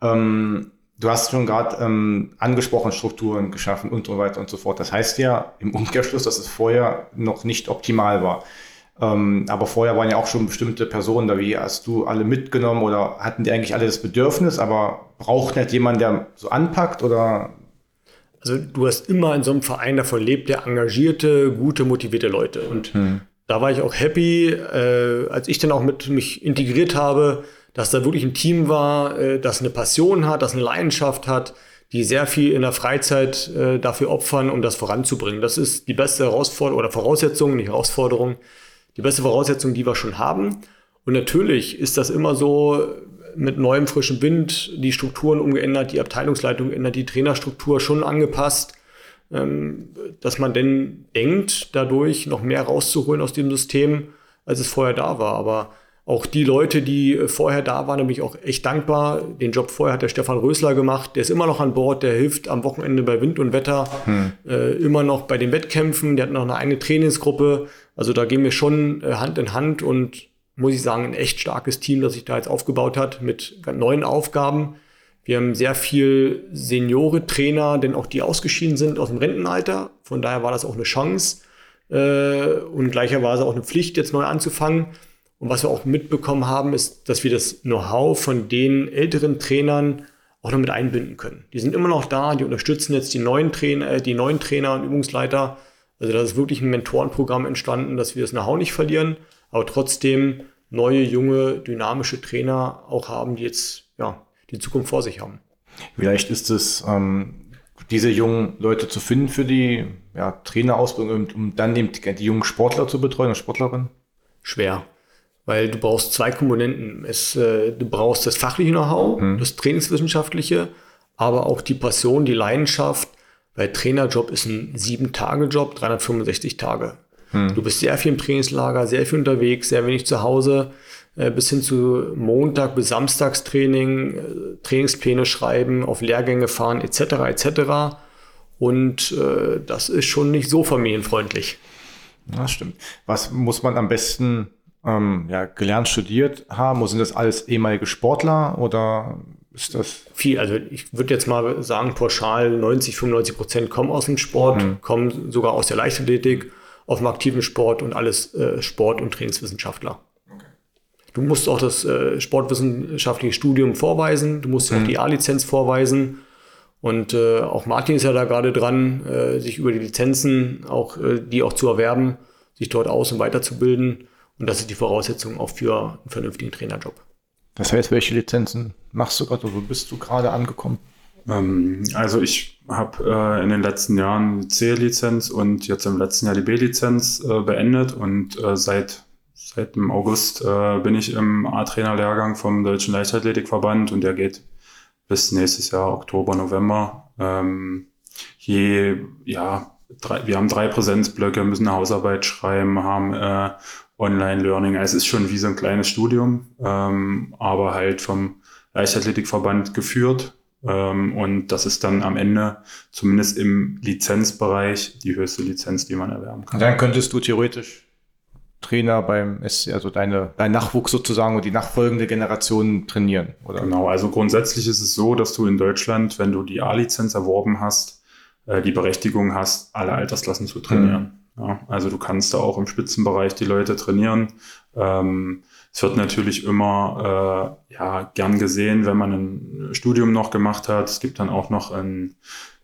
Ähm, Du hast schon gerade ähm, angesprochen, Strukturen geschaffen und so weiter und so fort. Das heißt ja im Umkehrschluss, dass es vorher noch nicht optimal war. Ähm, aber vorher waren ja auch schon bestimmte Personen da. Wie hast du alle mitgenommen oder hatten die eigentlich alle das Bedürfnis, aber braucht nicht jemand, der so anpackt oder? Also du hast immer in so einem Verein davon lebt, der engagierte, gute, motivierte Leute. Und hm. da war ich auch happy, äh, als ich dann auch mit mich integriert habe dass da wirklich ein Team war, äh, das eine Passion hat, das eine Leidenschaft hat, die sehr viel in der Freizeit äh, dafür opfern, um das voranzubringen. Das ist die beste Herausforderung oder Voraussetzung, nicht Herausforderung, die beste Voraussetzung, die wir schon haben. Und natürlich ist das immer so mit neuem frischen Wind, die Strukturen umgeändert, die Abteilungsleitung geändert, die Trainerstruktur schon angepasst. ähm, dass man denn denkt, dadurch noch mehr rauszuholen aus dem System, als es vorher da war. Aber auch die Leute, die vorher da waren, da bin ich auch echt dankbar. Den Job vorher hat der Stefan Rösler gemacht. Der ist immer noch an Bord. Der hilft am Wochenende bei Wind und Wetter. Hm. Äh, immer noch bei den Wettkämpfen. Der hat noch eine eigene Trainingsgruppe. Also da gehen wir schon äh, Hand in Hand und muss ich sagen, ein echt starkes Team, das sich da jetzt aufgebaut hat mit neuen Aufgaben. Wir haben sehr viel Seniore-Trainer, denn auch die ausgeschieden sind aus dem Rentenalter. Von daher war das auch eine Chance äh, und gleicherweise auch eine Pflicht, jetzt neu anzufangen. Und was wir auch mitbekommen haben, ist, dass wir das Know-how von den älteren Trainern auch noch mit einbinden können. Die sind immer noch da, die unterstützen jetzt die neuen Trainer, äh, die neuen Trainer und Übungsleiter. Also da ist wirklich ein Mentorenprogramm entstanden, dass wir das Know-how nicht verlieren, aber trotzdem neue, junge, dynamische Trainer auch haben, die jetzt ja, die Zukunft vor sich haben. Vielleicht ist es, ähm, diese jungen Leute zu finden für die ja, Trainerausbildung, um dann die, die jungen Sportler zu betreuen und Sportlerinnen? Schwer weil du brauchst zwei Komponenten. Es, äh, du brauchst das fachliche Know-how, mhm. das Trainingswissenschaftliche, aber auch die Passion, die Leidenschaft, weil Trainerjob ist ein Sieben-Tage-Job, 365 Tage. Mhm. Du bist sehr viel im Trainingslager, sehr viel unterwegs, sehr wenig zu Hause, äh, bis hin zu Montag bis Samstagstraining, äh, Trainingspläne schreiben, auf Lehrgänge fahren, etc. etc. Und äh, das ist schon nicht so familienfreundlich. Das stimmt. Was muss man am besten ähm, ja, gelernt, studiert haben? Oder sind das alles ehemalige Sportler oder ist das? Viel, also ich würde jetzt mal sagen, pauschal 90, 95 Prozent kommen aus dem Sport, mhm. kommen sogar aus der Leichtathletik, aus dem aktiven Sport und alles äh, Sport- und Trainingswissenschaftler. Du musst auch das äh, sportwissenschaftliche Studium vorweisen, du musst mhm. auch die A-Lizenz vorweisen. Und äh, auch Martin ist ja da gerade dran, äh, sich über die Lizenzen auch, äh, die auch zu erwerben, sich dort aus- und weiterzubilden. Und das ist die Voraussetzung auch für einen vernünftigen Trainerjob. Das heißt, welche Lizenzen machst du gerade oder wo bist du gerade angekommen? Ähm, also ich habe äh, in den letzten Jahren die C-Lizenz und jetzt im letzten Jahr die B-Lizenz äh, beendet und äh, seit seit dem August äh, bin ich im A-Trainer-Lehrgang vom Deutschen Leichtathletikverband und der geht bis nächstes Jahr Oktober, November. Ähm, je, ja, drei, wir haben drei Präsenzblöcke, müssen eine Hausarbeit schreiben, haben äh, Online-Learning. Also es ist schon wie so ein kleines Studium, ähm, aber halt vom Leichtathletikverband geführt. Ähm, und das ist dann am Ende, zumindest im Lizenzbereich, die höchste Lizenz, die man erwerben kann. Und dann könntest du theoretisch Trainer beim SC, also deine, dein Nachwuchs sozusagen und die nachfolgende Generation trainieren, oder? Genau, also grundsätzlich ist es so, dass du in Deutschland, wenn du die A-Lizenz erworben hast, äh, die Berechtigung hast, alle Altersklassen zu trainieren. Mhm. Ja, also du kannst da auch im Spitzenbereich die Leute trainieren. Ähm, es wird natürlich immer äh, ja, gern gesehen, wenn man ein Studium noch gemacht hat. Es gibt dann auch noch ein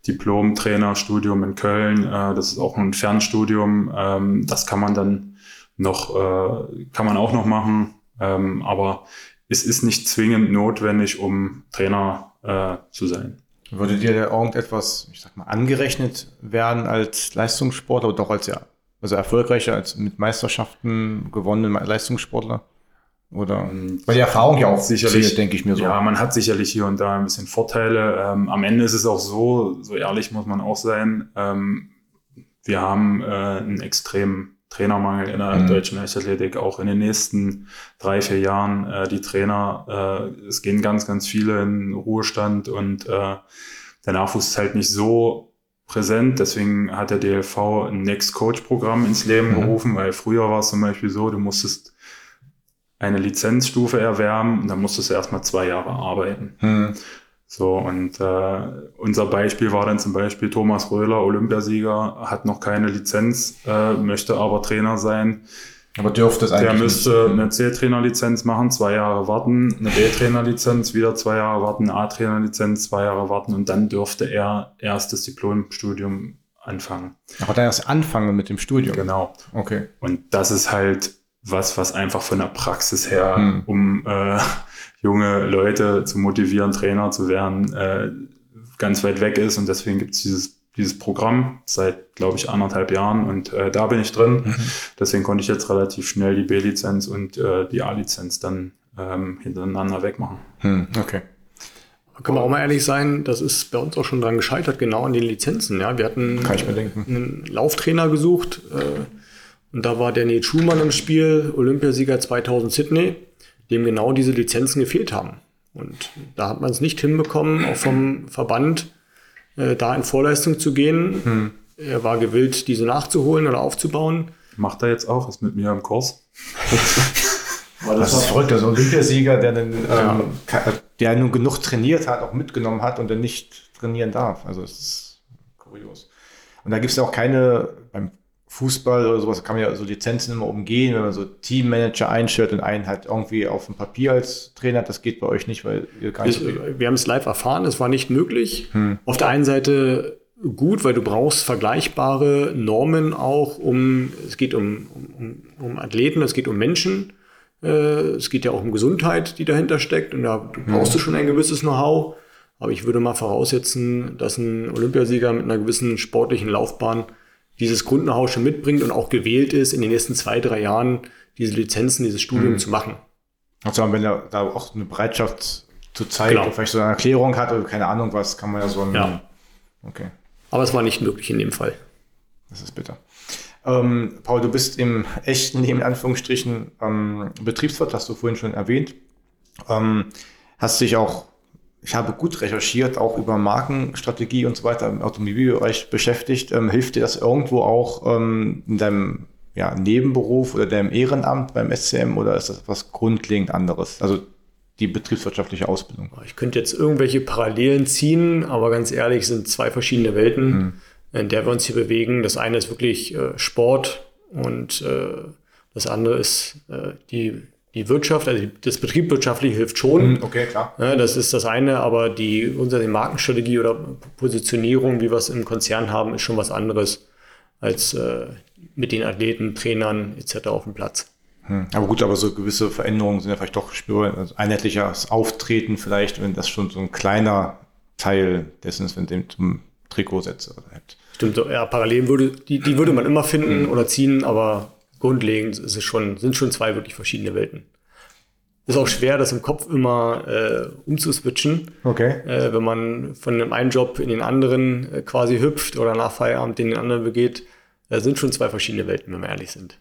Diplom-Trainerstudium in Köln. Äh, das ist auch ein Fernstudium. Ähm, das kann man dann noch, äh, kann man auch noch machen. Ähm, aber es ist nicht zwingend notwendig, um Trainer äh, zu sein. Würde dir da irgendetwas, ich sag mal, angerechnet werden als Leistungssportler oder doch als ja, also erfolgreicher als mit Meisterschaften gewonnenen Leistungssportler? Oder ähm, weil die Erfahrung ja auch sicherlich, zählt, denke ich mir so. Ja, man hat sicherlich hier und da ein bisschen Vorteile. Ähm, am Ende ist es auch so, so ehrlich muss man auch sein. Ähm, wir haben äh, einen extrem Trainermangel in der mhm. deutschen Leichtathletik auch in den nächsten drei, vier Jahren. Äh, die Trainer, äh, es gehen ganz, ganz viele in Ruhestand und äh, der Nachwuchs ist halt nicht so präsent. Deswegen hat der DLV ein Next Coach Programm ins Leben mhm. gerufen, weil früher war es zum Beispiel so, du musstest eine Lizenzstufe erwerben und dann musstest du erstmal zwei Jahre arbeiten. Mhm. So, und äh, unser Beispiel war dann zum Beispiel Thomas Röhler, Olympiasieger, hat noch keine Lizenz, äh, möchte aber Trainer sein. Aber dürfte es eigentlich Der müsste nicht. eine C-Trainer-Lizenz machen, zwei Jahre warten, eine B-Trainer-Lizenz, wieder zwei Jahre warten, eine A-Trainer-Lizenz, zwei Jahre warten und dann dürfte er erst das Diplomstudium anfangen. Aber dann erst anfangen mit dem Studium? Genau. Okay. Und das ist halt was, was einfach von der Praxis her, hm. um äh, junge Leute zu motivieren, Trainer zu werden, äh, ganz weit weg ist. Und deswegen gibt es dieses, dieses Programm seit, glaube ich, anderthalb Jahren. Und äh, da bin ich drin. Mhm. Deswegen konnte ich jetzt relativ schnell die B-Lizenz und äh, die A-Lizenz dann ähm, hintereinander wegmachen. Hm, okay. Können wir auch mal ehrlich sein, das ist bei uns auch schon dran gescheitert, genau an den Lizenzen. Ja, wir hatten Kann ich mir denken. einen Lauftrainer gesucht äh, und da war der Nate Schumann im Spiel, Olympiasieger 2000 Sydney, dem genau diese Lizenzen gefehlt haben. Und da hat man es nicht hinbekommen, auch vom Verband äh, da in Vorleistung zu gehen. Er war gewillt, diese nachzuholen oder aufzubauen. Macht er jetzt auch, ist mit mir im Kurs. (laughs) Das ist verrückt, also ein Olympiasieger, der dann, ähm, ka- der nun genug trainiert hat, auch mitgenommen hat und dann nicht trainieren darf. Also es ist kurios. Und da gibt es ja auch keine, beim Fußball oder sowas kann man ja so Lizenzen immer umgehen, wenn man so Teammanager einstellt und einen halt irgendwie auf dem Papier als Trainer hat. Das geht bei euch nicht, weil ihr gar nicht. Wir, wir haben es live erfahren, es war nicht möglich. Auf der einen Seite gut, weil du brauchst vergleichbare Normen auch, um es geht um, um, um Athleten, es geht um Menschen, äh, es geht ja auch um Gesundheit, die dahinter steckt und da du brauchst du schon ein gewisses Know-how. Aber ich würde mal voraussetzen, dass ein Olympiasieger mit einer gewissen sportlichen Laufbahn dieses Grundknow-how schon mitbringt und auch gewählt ist, in den nächsten zwei, drei Jahren diese Lizenzen, dieses Studium zu machen. Also wenn er da auch eine Bereitschaft zu zeigen, Genau. vielleicht so eine Erklärung hat oder keine Ahnung was, kann man ja so ein. Ja. Okay. Aber es war nicht möglich in dem Fall. Das ist bitter. Ähm, Paul, du bist im echten Leben, in Anführungsstrichen, ähm, Betriebswirt, hast du vorhin schon erwähnt. Ähm, hast dich auch, ich habe gut recherchiert, auch über Markenstrategie und so weiter im Automobilbereich beschäftigt. Ähm, hilft dir das irgendwo auch ähm, in deinem ja, Nebenberuf oder deinem Ehrenamt beim SCM oder ist das was grundlegend anderes? Also die betriebswirtschaftliche Ausbildung. Ich könnte jetzt irgendwelche Parallelen ziehen, aber ganz ehrlich, sind zwei verschiedene Welten, in der wir uns hier bewegen. Das eine ist wirklich äh, Sport und äh, das andere ist äh, die, die Wirtschaft. Also das Betriebswirtschaftliche hilft schon. Okay, klar. Ja, das ist das eine, aber die unsere Markenstrategie oder Positionierung, wie wir es im Konzern haben, ist schon was anderes als äh, mit den Athleten, Trainern etc. auf dem Platz. Hm. Aber gut, aber so gewisse Veränderungen sind ja vielleicht doch spürbar. Also einheitliches Auftreten vielleicht, wenn das schon so ein kleiner Teil dessen ist, wenn den zum Trikot setze. Halt. Stimmt, ja, Parallelen würde, die, die würde man immer finden oder ziehen, aber grundlegend ist es schon, sind schon zwei wirklich verschiedene Welten. Ist auch schwer, das im Kopf immer äh, umzuswitchen, Okay. äh, wenn man von dem einen Job in den anderen äh, quasi hüpft oder nach Feierabend in den anderen begeht. Das sind schon zwei verschiedene Welten, wenn wir ehrlich sind.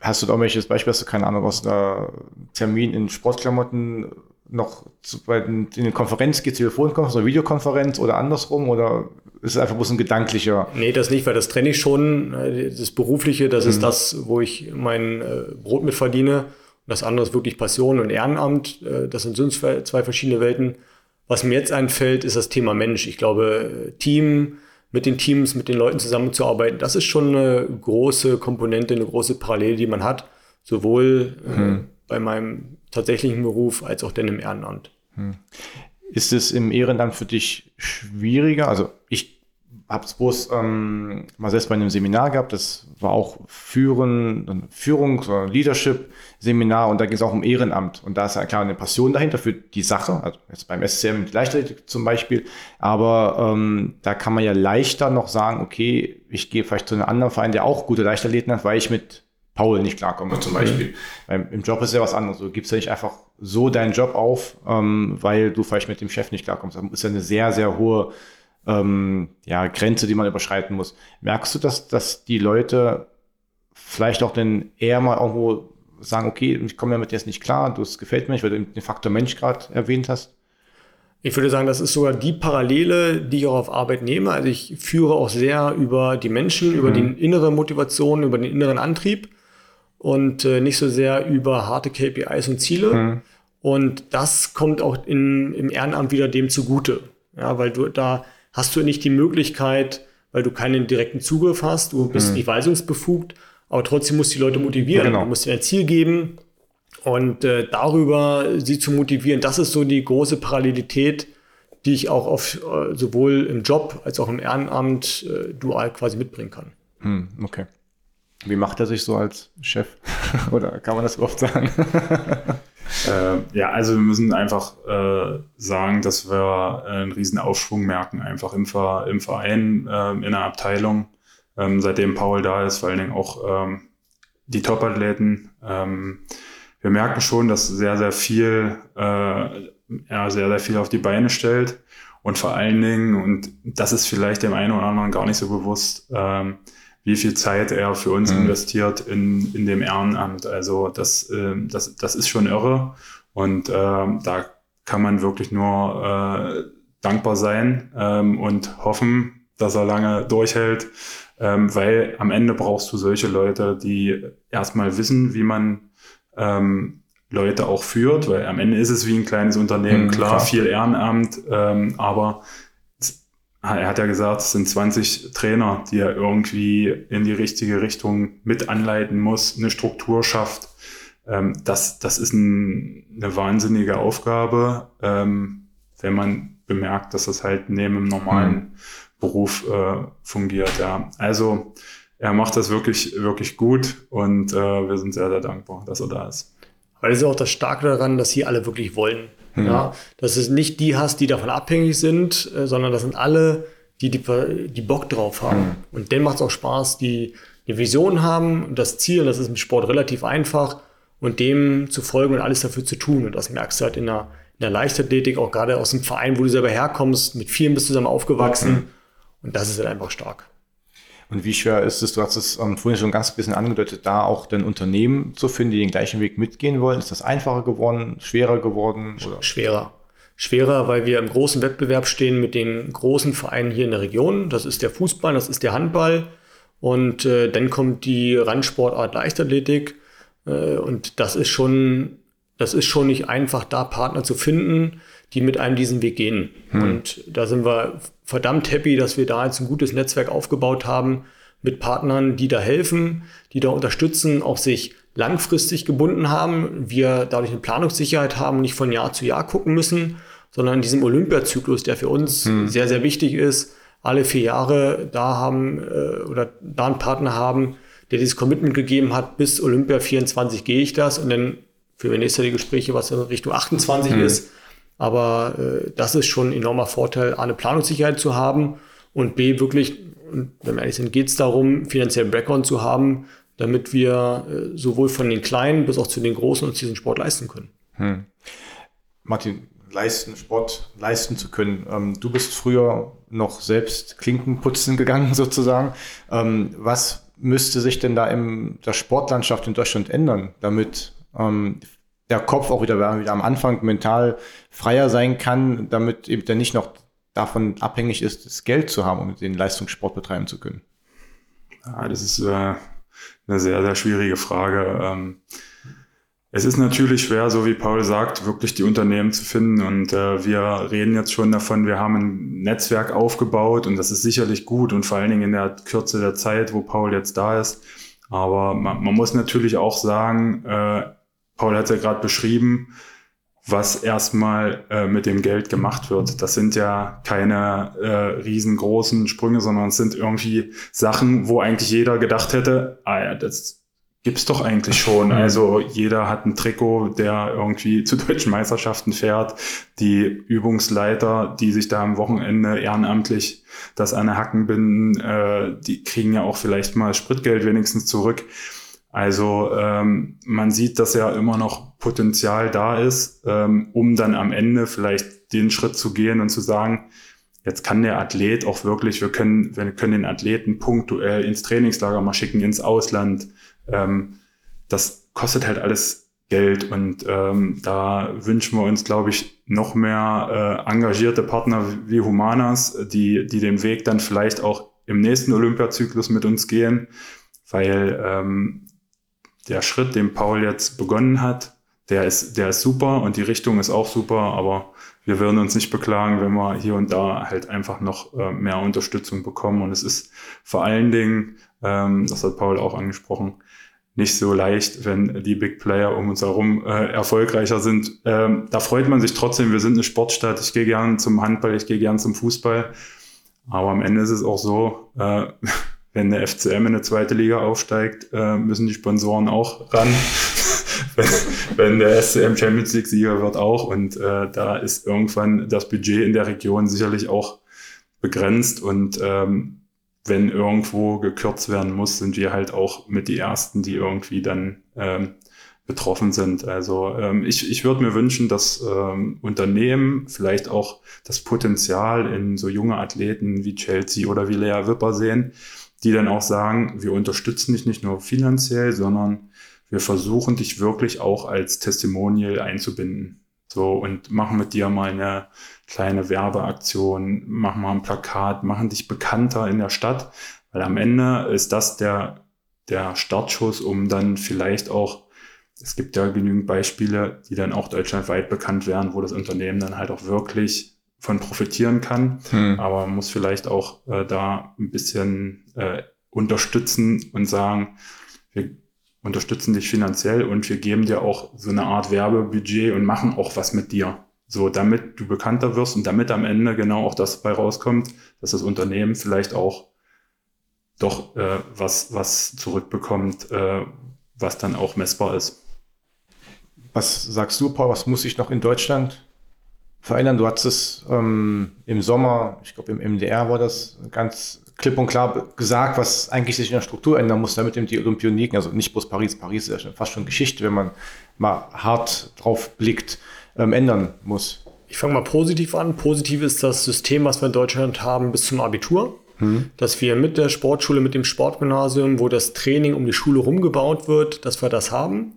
Hast du da irgendwelches Beispiel, hast du keine Ahnung, aus einer Termin in Sportklamotten noch zu, bei den, in den Konferenz geht, Telefonkonferenz oder Videokonferenz oder andersrum? Oder ist es einfach bloß ein gedanklicher? Nee, das nicht, weil das trenne ich schon. Äh, Das Berufliche, das ist das, wo ich mein äh, Brot mit verdiene. Und das andere ist wirklich Passion und Ehrenamt. Äh, Das sind zwei verschiedene Welten. Was mir jetzt einfällt, ist das Thema Mensch. Ich glaube, Team, mit den Teams, mit den Leuten zusammenzuarbeiten, das ist schon eine große Komponente, eine große Parallele, die man hat. Sowohl äh, bei meinem tatsächlichen Beruf als auch dann im Ehrenamt. Ist es im Ehrenamt für dich schwieriger? Also ich habe es bloß ähm, mal selbst bei einem Seminar gehabt, das war auch Führen, ein Führungs- oder Leadership-Seminar und da ging es auch um Ehrenamt. Und da ist ja klar eine Passion dahinter für die Sache, also jetzt beim SCM Leichtathletik zum Beispiel, aber ähm, da kann man ja leichter noch sagen, okay, ich gehe vielleicht zu einem anderen Verein, der auch gute Leichtathleten hat, weil ich mit Paul nicht klarkomme zum Beispiel. Weil Im Job ist ja was anderes. Du gibst ja nicht einfach so deinen Job auf, ähm, weil du vielleicht mit dem Chef nicht klarkommst. Das ist ja eine sehr, sehr hohe ähm, ja, Grenze, die man überschreiten muss. Merkst du, dass, dass die Leute vielleicht auch dann eher mal irgendwo sagen, okay, ich komme damit jetzt nicht klar, das gefällt mir nicht, weil du den Faktor Mensch gerade erwähnt hast? Ich würde sagen, das ist sogar die Parallele, die ich auch auf Arbeit nehme. Also ich führe auch sehr über die Menschen, über die innere Motivation, über den inneren Antrieb und äh, nicht so sehr über harte KPIs und Ziele. Und das kommt auch in, im Ehrenamt wieder dem zugute. Ja, weil du da hast du nicht die Möglichkeit, weil du keinen direkten Zugriff hast, du bist nicht weisungsbefugt, aber trotzdem musst du die Leute motivieren. Genau. Du musst ihnen ein Ziel geben, und äh, darüber sie zu motivieren, das ist so die große Parallelität, die ich auch auf, äh, sowohl im Job als auch im Ehrenamt äh, dual quasi mitbringen kann. Hm, okay. Wie macht er sich so als Chef? (laughs) Oder kann man das überhaupt sagen? (laughs) Äh, ja, also wir müssen einfach äh, sagen, dass wir einen riesen Aufschwung merken, einfach im, Ver im Verein, äh, in der Abteilung, ähm, seitdem Paul da ist, vor allen Dingen auch ähm, die Top-Athleten. Ähm, wir merken schon, dass sehr, sehr viel äh, er sehr, sehr viel auf die Beine stellt. Und vor allen Dingen, und das ist vielleicht dem einen oder anderen gar nicht so bewusst, wie viel Zeit er für uns mhm. investiert in, in dem Ehrenamt. Also das, äh, das, das ist schon irre. Und äh, da kann man wirklich nur äh, dankbar sein ähm, und hoffen, dass er lange durchhält, ähm, weil am Ende brauchst du solche Leute, die erstmal wissen, wie man ähm, Leute auch führt, weil am Ende ist es wie ein kleines Unternehmen, mhm, klar, klar, viel Ehrenamt, ähm, aber er hat ja gesagt, es sind 20 Trainer, die er irgendwie in die richtige Richtung mit anleiten muss, eine Struktur schafft. Ähm, das, das ist ein, eine wahnsinnige Aufgabe, ähm, wenn man bemerkt, dass das halt neben dem normalen mhm. Beruf äh, fungiert. Ja. Also er macht das wirklich, wirklich gut und äh, wir sind sehr, sehr dankbar, dass er da ist. Weil es ist auch das Starke daran, dass sie alle wirklich wollen. Mhm. Ja, dass es nicht die hast, die davon abhängig sind, äh, sondern das sind alle, die, die, die Bock drauf haben. Mhm. Und denen macht es auch Spaß, die eine Vision haben und das Ziel, das ist im Sport relativ einfach und dem zu folgen und alles dafür zu tun. Und das merkst du halt in der, in der Leichtathletik, auch gerade aus dem Verein, wo du selber herkommst, mit vielen bist du zusammen aufgewachsen. Mhm. Und das ist halt einfach stark. Und wie schwer ist es, du hast es ähm, vorhin schon ganz bisschen angedeutet, da auch dann Unternehmen zu finden, die den gleichen Weg mitgehen wollen? Ist das einfacher geworden, schwerer geworden? Oder? Schwerer. Schwerer, weil wir im großen Wettbewerb stehen mit den großen Vereinen hier in der Region. Das ist der Fußball, das ist der Handball. Und äh, dann kommt die Randsportart Leichtathletik. Äh, und das ist schon, das ist schon nicht einfach, da Partner zu finden, die mit einem diesen Weg gehen. Hm. Und da sind wir verdammt happy, dass wir da jetzt ein gutes Netzwerk aufgebaut haben mit Partnern, die da helfen, die da unterstützen, auch sich langfristig gebunden haben, wir dadurch eine Planungssicherheit haben, nicht von Jahr zu Jahr gucken müssen, sondern in diesem Olympiazyklus, der für uns hm. sehr, sehr wichtig ist, alle vier Jahre da haben äh, oder da einen Partner haben, der dieses Commitment gegeben hat, bis Olympia 24 gehe ich das und dann für wir nächste die Gespräche, was in Richtung 28 hm. ist, aber äh, das ist schon ein enormer Vorteil, A, eine Planungssicherheit zu haben und B, wirklich, wenn wir ehrlich sind, geht es darum, finanziellen Background zu haben, damit wir äh, sowohl von den Kleinen bis auch zu den Großen uns diesen Sport leisten können. Hm. Martin, leisten, Sport leisten zu können. Ähm, du bist früher noch selbst Klinken putzen gegangen (laughs) sozusagen. Ähm, was müsste sich denn da in der Sportlandschaft in Deutschland ändern, damit ähm, der Kopf auch wieder, wieder am Anfang mental freier sein kann, damit eben dann nicht noch davon abhängig ist, das Geld zu haben, um den Leistungssport betreiben zu können? Ja, das ist äh, eine sehr, sehr schwierige Frage. Ähm, es ist natürlich schwer, so wie Paul sagt, wirklich die Unternehmen zu finden. Und äh, wir reden jetzt schon davon, wir haben ein Netzwerk aufgebaut und das ist sicherlich gut und vor allen Dingen in der Kürze der Zeit, wo Paul jetzt da ist. Aber man, man muss natürlich auch sagen, äh, Paul hat ja gerade beschrieben, was erstmal äh, mit dem Geld gemacht wird. Das sind ja keine äh, riesengroßen Sprünge, sondern es sind irgendwie Sachen, wo eigentlich jeder gedacht hätte, ah ja, das gibt's doch eigentlich schon. Also jeder hat ein Trikot, der irgendwie (laughs) zu deutschen Meisterschaften fährt. Die Übungsleiter, die sich da am Wochenende ehrenamtlich das an der Hacken binden, äh, die kriegen ja auch vielleicht mal Spritgeld wenigstens zurück. Also ähm, man sieht, dass ja immer noch Potenzial da ist, ähm, um dann am Ende vielleicht den Schritt zu gehen und zu sagen, jetzt kann der Athlet auch wirklich, wir können, wir können den Athleten punktuell ins Trainingslager mal schicken, ins Ausland. Ähm, das kostet halt alles Geld und ähm, da wünschen wir uns, glaube ich, noch mehr äh, engagierte Partner wie Humanas, die, die den Weg dann vielleicht auch im nächsten Olympiazyklus mit uns gehen, weil ähm, der Schritt, den Paul jetzt begonnen hat, der ist, der ist super und die Richtung ist auch super, aber wir würden uns nicht beklagen, wenn wir hier und da halt einfach noch äh, mehr Unterstützung bekommen. Und es ist vor allen Dingen, ähm, das hat Paul auch angesprochen, nicht so leicht, wenn die Big Player um uns herum äh, erfolgreicher sind. Ähm, da freut man sich trotzdem, wir sind eine Sportstadt, ich gehe gern zum Handball, ich gehe gern zum Fußball. Aber am Ende ist es auch so, äh, wenn der FCM in eine zweite Liga aufsteigt, äh, müssen die Sponsoren auch ran. (laughs) wenn, wenn, der SCM Champions League Sieger wird auch. Und äh, da ist irgendwann das Budget in der Region sicherlich auch begrenzt. Und ähm, wenn irgendwo gekürzt werden muss, sind wir halt auch mit die Ersten, die irgendwie dann ähm, betroffen sind. Also ähm, ich, ich würde mir wünschen, dass ähm, Unternehmen vielleicht auch das Potenzial in so junge Athleten wie Chelsea oder wie Lea Wipper sehen, die dann auch sagen, wir unterstützen dich nicht nur finanziell, sondern wir versuchen dich wirklich auch als Testimonial einzubinden. So und machen mit dir mal eine kleine Werbeaktion, machen mal ein Plakat, machen dich bekannter in der Stadt, weil am Ende ist das der, der Startschuss, um dann vielleicht auch, es gibt ja genügend Beispiele, die dann auch deutschlandweit bekannt werden, wo das Unternehmen dann halt auch wirklich von profitieren kann, hm. aber man muss vielleicht auch äh, da ein bisschen äh, unterstützen und sagen, wir unterstützen dich finanziell und wir geben dir auch so eine Art Werbebudget und machen auch was mit dir. So, damit du bekannter wirst und damit am Ende genau auch das bei rauskommt, dass das Unternehmen vielleicht auch doch äh, was, was zurückbekommt, äh, was dann auch messbar ist. Was sagst du, Paul, was muss sich noch in Deutschland verändern? Du hattest es ähm, im Sommer, ich glaube im MDR war das ganz klipp und klar gesagt, was eigentlich sich in der Struktur ändern muss, damit eben die Olympioniken, also nicht bloß Paris, Paris ist ja fast schon Geschichte, wenn man mal hart drauf blickt, ähm, ändern muss. Ich fange mal positiv an. Positiv ist das System, was wir in Deutschland haben bis zum Abitur. Hm. Dass wir mit der Sportschule, mit dem Sportgymnasium, wo das Training um die Schule rumgebaut wird, dass wir das haben.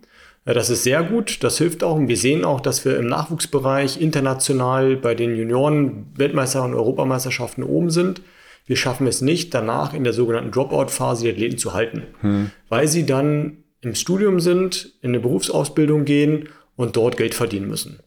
Das ist sehr gut, das hilft auch. Und wir sehen auch, dass wir im Nachwuchsbereich international bei den Junioren, Weltmeister und Europameisterschaften oben sind. Wir schaffen es nicht, danach in der sogenannten Dropout-Phase die Athleten zu halten, hm. weil sie dann im Studium sind, in eine Berufsausbildung gehen und dort Geld verdienen müssen.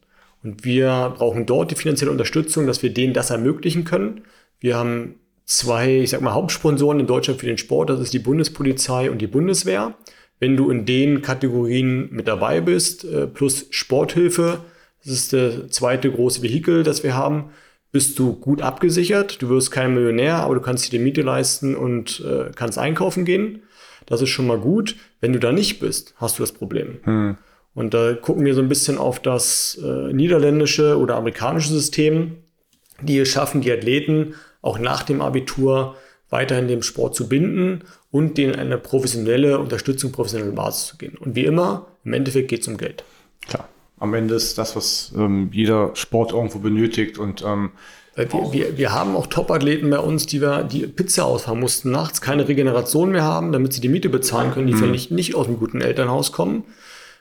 Und wir brauchen dort die finanzielle Unterstützung, dass wir denen das ermöglichen können. Wir haben zwei, ich sag mal, Hauptsponsoren in Deutschland für den Sport. Das ist die Bundespolizei und die Bundeswehr. Wenn du in den Kategorien mit dabei bist, äh, plus Sporthilfe, das ist das zweite große Vehikel, das wir haben, bist du gut abgesichert. Du wirst kein Millionär, aber du kannst dir die Miete leisten und äh, kannst einkaufen gehen. Das ist schon mal gut. Wenn du da nicht bist, hast du das Problem. Hm. Und da gucken wir so ein bisschen auf das äh, niederländische oder amerikanische System, die es schaffen, die Athleten auch nach dem Abitur weiterhin dem Sport zu binden und denen eine professionelle Unterstützung, professionelle Basis zu geben. Und wie immer, im Endeffekt geht es um Geld. Klar am Ende ist das, was ähm, jeder Sport irgendwo benötigt und ähm, wir, wir, wir, haben auch Top-Athleten bei uns, die wir die Pizza ausfahren mussten, nachts keine Regeneration mehr haben, damit sie die Miete bezahlen können, die mhm. vielleicht nicht aus einem guten Elternhaus kommen,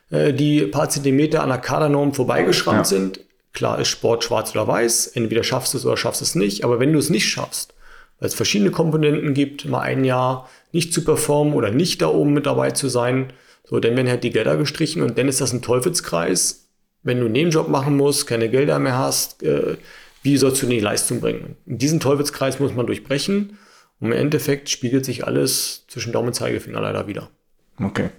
äh, die paar Zentimeter an der Kadernorm vorbeigeschrammt ja. sind. Klar ist Sport schwarz oder weiß, entweder schaffst du es oder schaffst es nicht, aber wenn du es nicht schaffst, weil es verschiedene Komponenten gibt, mal ein Jahr nicht zu performen oder nicht da oben mit dabei zu sein, so, dann werden halt die Gelder gestrichen und dann ist das ein Teufelskreis, wenn du einen Nebenjob machen musst, keine Gelder mehr hast, äh, wie sollst du die Leistung bringen? diesen Teufelskreis muss man durchbrechen und im Endeffekt spiegelt sich alles zwischen Daumen und Zeigefinger leider wieder. Okay.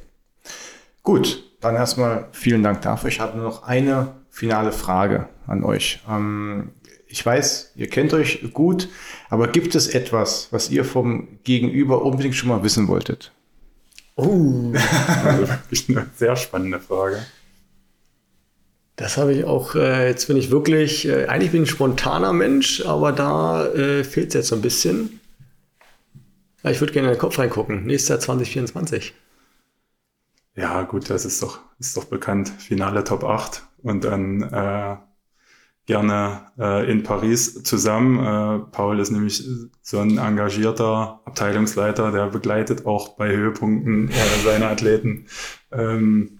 Gut, dann erstmal vielen Dank dafür. Ich habe nur noch eine finale Frage an euch. Ähm, ich weiß, ihr kennt euch gut, aber gibt es etwas, was ihr vom Gegenüber unbedingt schon mal wissen wolltet? Oh, (laughs) wirklich eine sehr spannende Frage. Das habe ich auch, äh, jetzt bin ich wirklich, äh, eigentlich bin ich ein spontaner Mensch, aber da äh, fehlt es jetzt so ein bisschen. Ja, ich würde gerne in den Kopf reingucken. Nächstes Jahr 2024. Ja, gut, das ist doch, ist doch bekannt. Finale Top 8 und dann äh, gerne äh, in Paris zusammen. Äh, Paul ist nämlich so ein engagierter Abteilungsleiter, der begleitet auch bei Höhepunkten äh, seine Athleten. Ähm,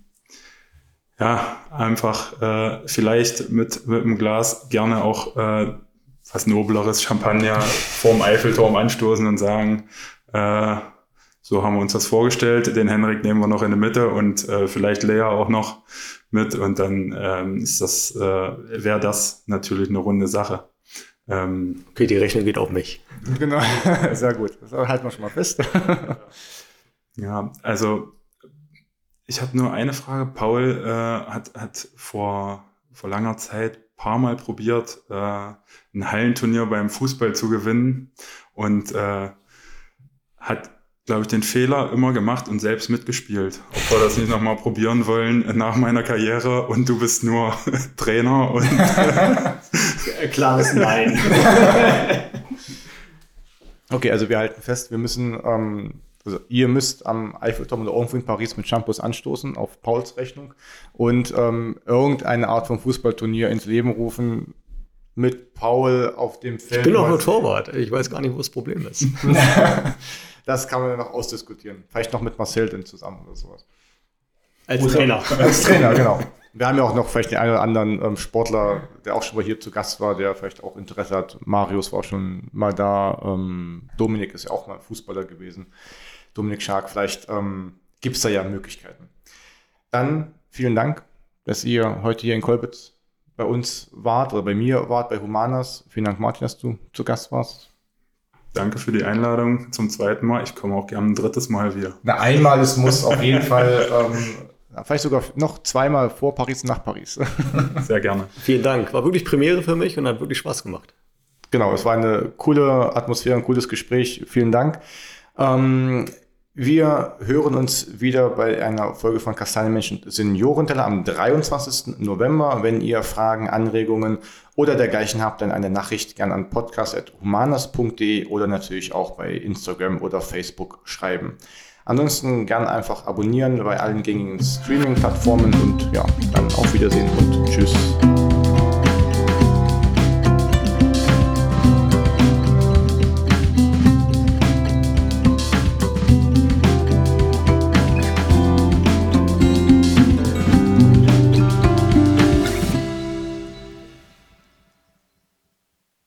ja, einfach äh, vielleicht mit, mit einem Glas gerne auch äh, was Nobleres Champagner vorm Eiffelturm anstoßen und sagen, äh, so haben wir uns das vorgestellt. Den Henrik nehmen wir noch in der Mitte und äh, vielleicht Lea auch noch mit und dann ähm, ist das, äh, wäre das natürlich eine runde Sache. Ähm, okay, die Rechnung geht auf mich. Genau, (laughs) sehr gut. Das halten wir schon mal fest. (laughs) ja, also ich habe nur eine Frage. Paul äh, hat, hat vor, vor langer Zeit ein paar Mal probiert, äh, ein Hallenturnier beim Fußball zu gewinnen und äh, hat, glaube ich, den Fehler immer gemacht und selbst mitgespielt. Ob wir das nicht nochmal probieren wollen nach meiner Karriere und du bist nur (laughs) Trainer und (laughs) klares Nein. (laughs) okay, also wir halten fest, wir müssen ähm, Also ihr müsst am Eiffelturm oder irgendwo in Paris mit Shampoos anstoßen, auf Pauls Rechnung, und ähm, irgendeine Art von Fußballturnier ins Leben rufen mit Paul auf dem Feld. Ich bin auch nur Torwart. Ich weiß gar nicht, wo das Problem ist. (laughs) das kann man ja noch ausdiskutieren. Vielleicht noch mit Marcel denn zusammen oder sowas. Als Trainer. Als Trainer, genau. Wir haben ja auch noch vielleicht den einen oder anderen ähm, Sportler, der auch schon mal hier zu Gast war, der vielleicht auch Interesse hat. Marius war auch schon mal da. Ähm, Dominik ist ja auch mal Fußballer gewesen. Dominik Schark, vielleicht ähm, gibt es da ja Möglichkeiten. Dann vielen Dank, dass ihr heute hier in Kolbitz bei uns wart oder bei mir wart, bei Humanas. Vielen Dank, Martin, dass du zu Gast warst. Danke für die Einladung zum zweiten Mal. Ich komme auch gerne ein drittes Mal wieder. Na, einmal, es muss auf jeden Fall, ähm, vielleicht sogar noch zweimal vor Paris und nach Paris. (laughs) Sehr gerne. Vielen Dank. War wirklich Premiere für mich und hat wirklich Spaß gemacht. Genau, es war eine coole Atmosphäre, ein cooles Gespräch. Vielen Dank. Ähm, wir hören uns wieder bei einer Folge von Kastanienmenschen Seniorenteller am 23. November. Wenn ihr Fragen, Anregungen oder dergleichen habt, dann eine Nachricht gerne an podcast.humanas.de oder natürlich auch bei Instagram oder Facebook schreiben. Ansonsten gerne einfach abonnieren bei allen gängigen Streaming-Plattformen und ja, dann auf Wiedersehen und tschüss.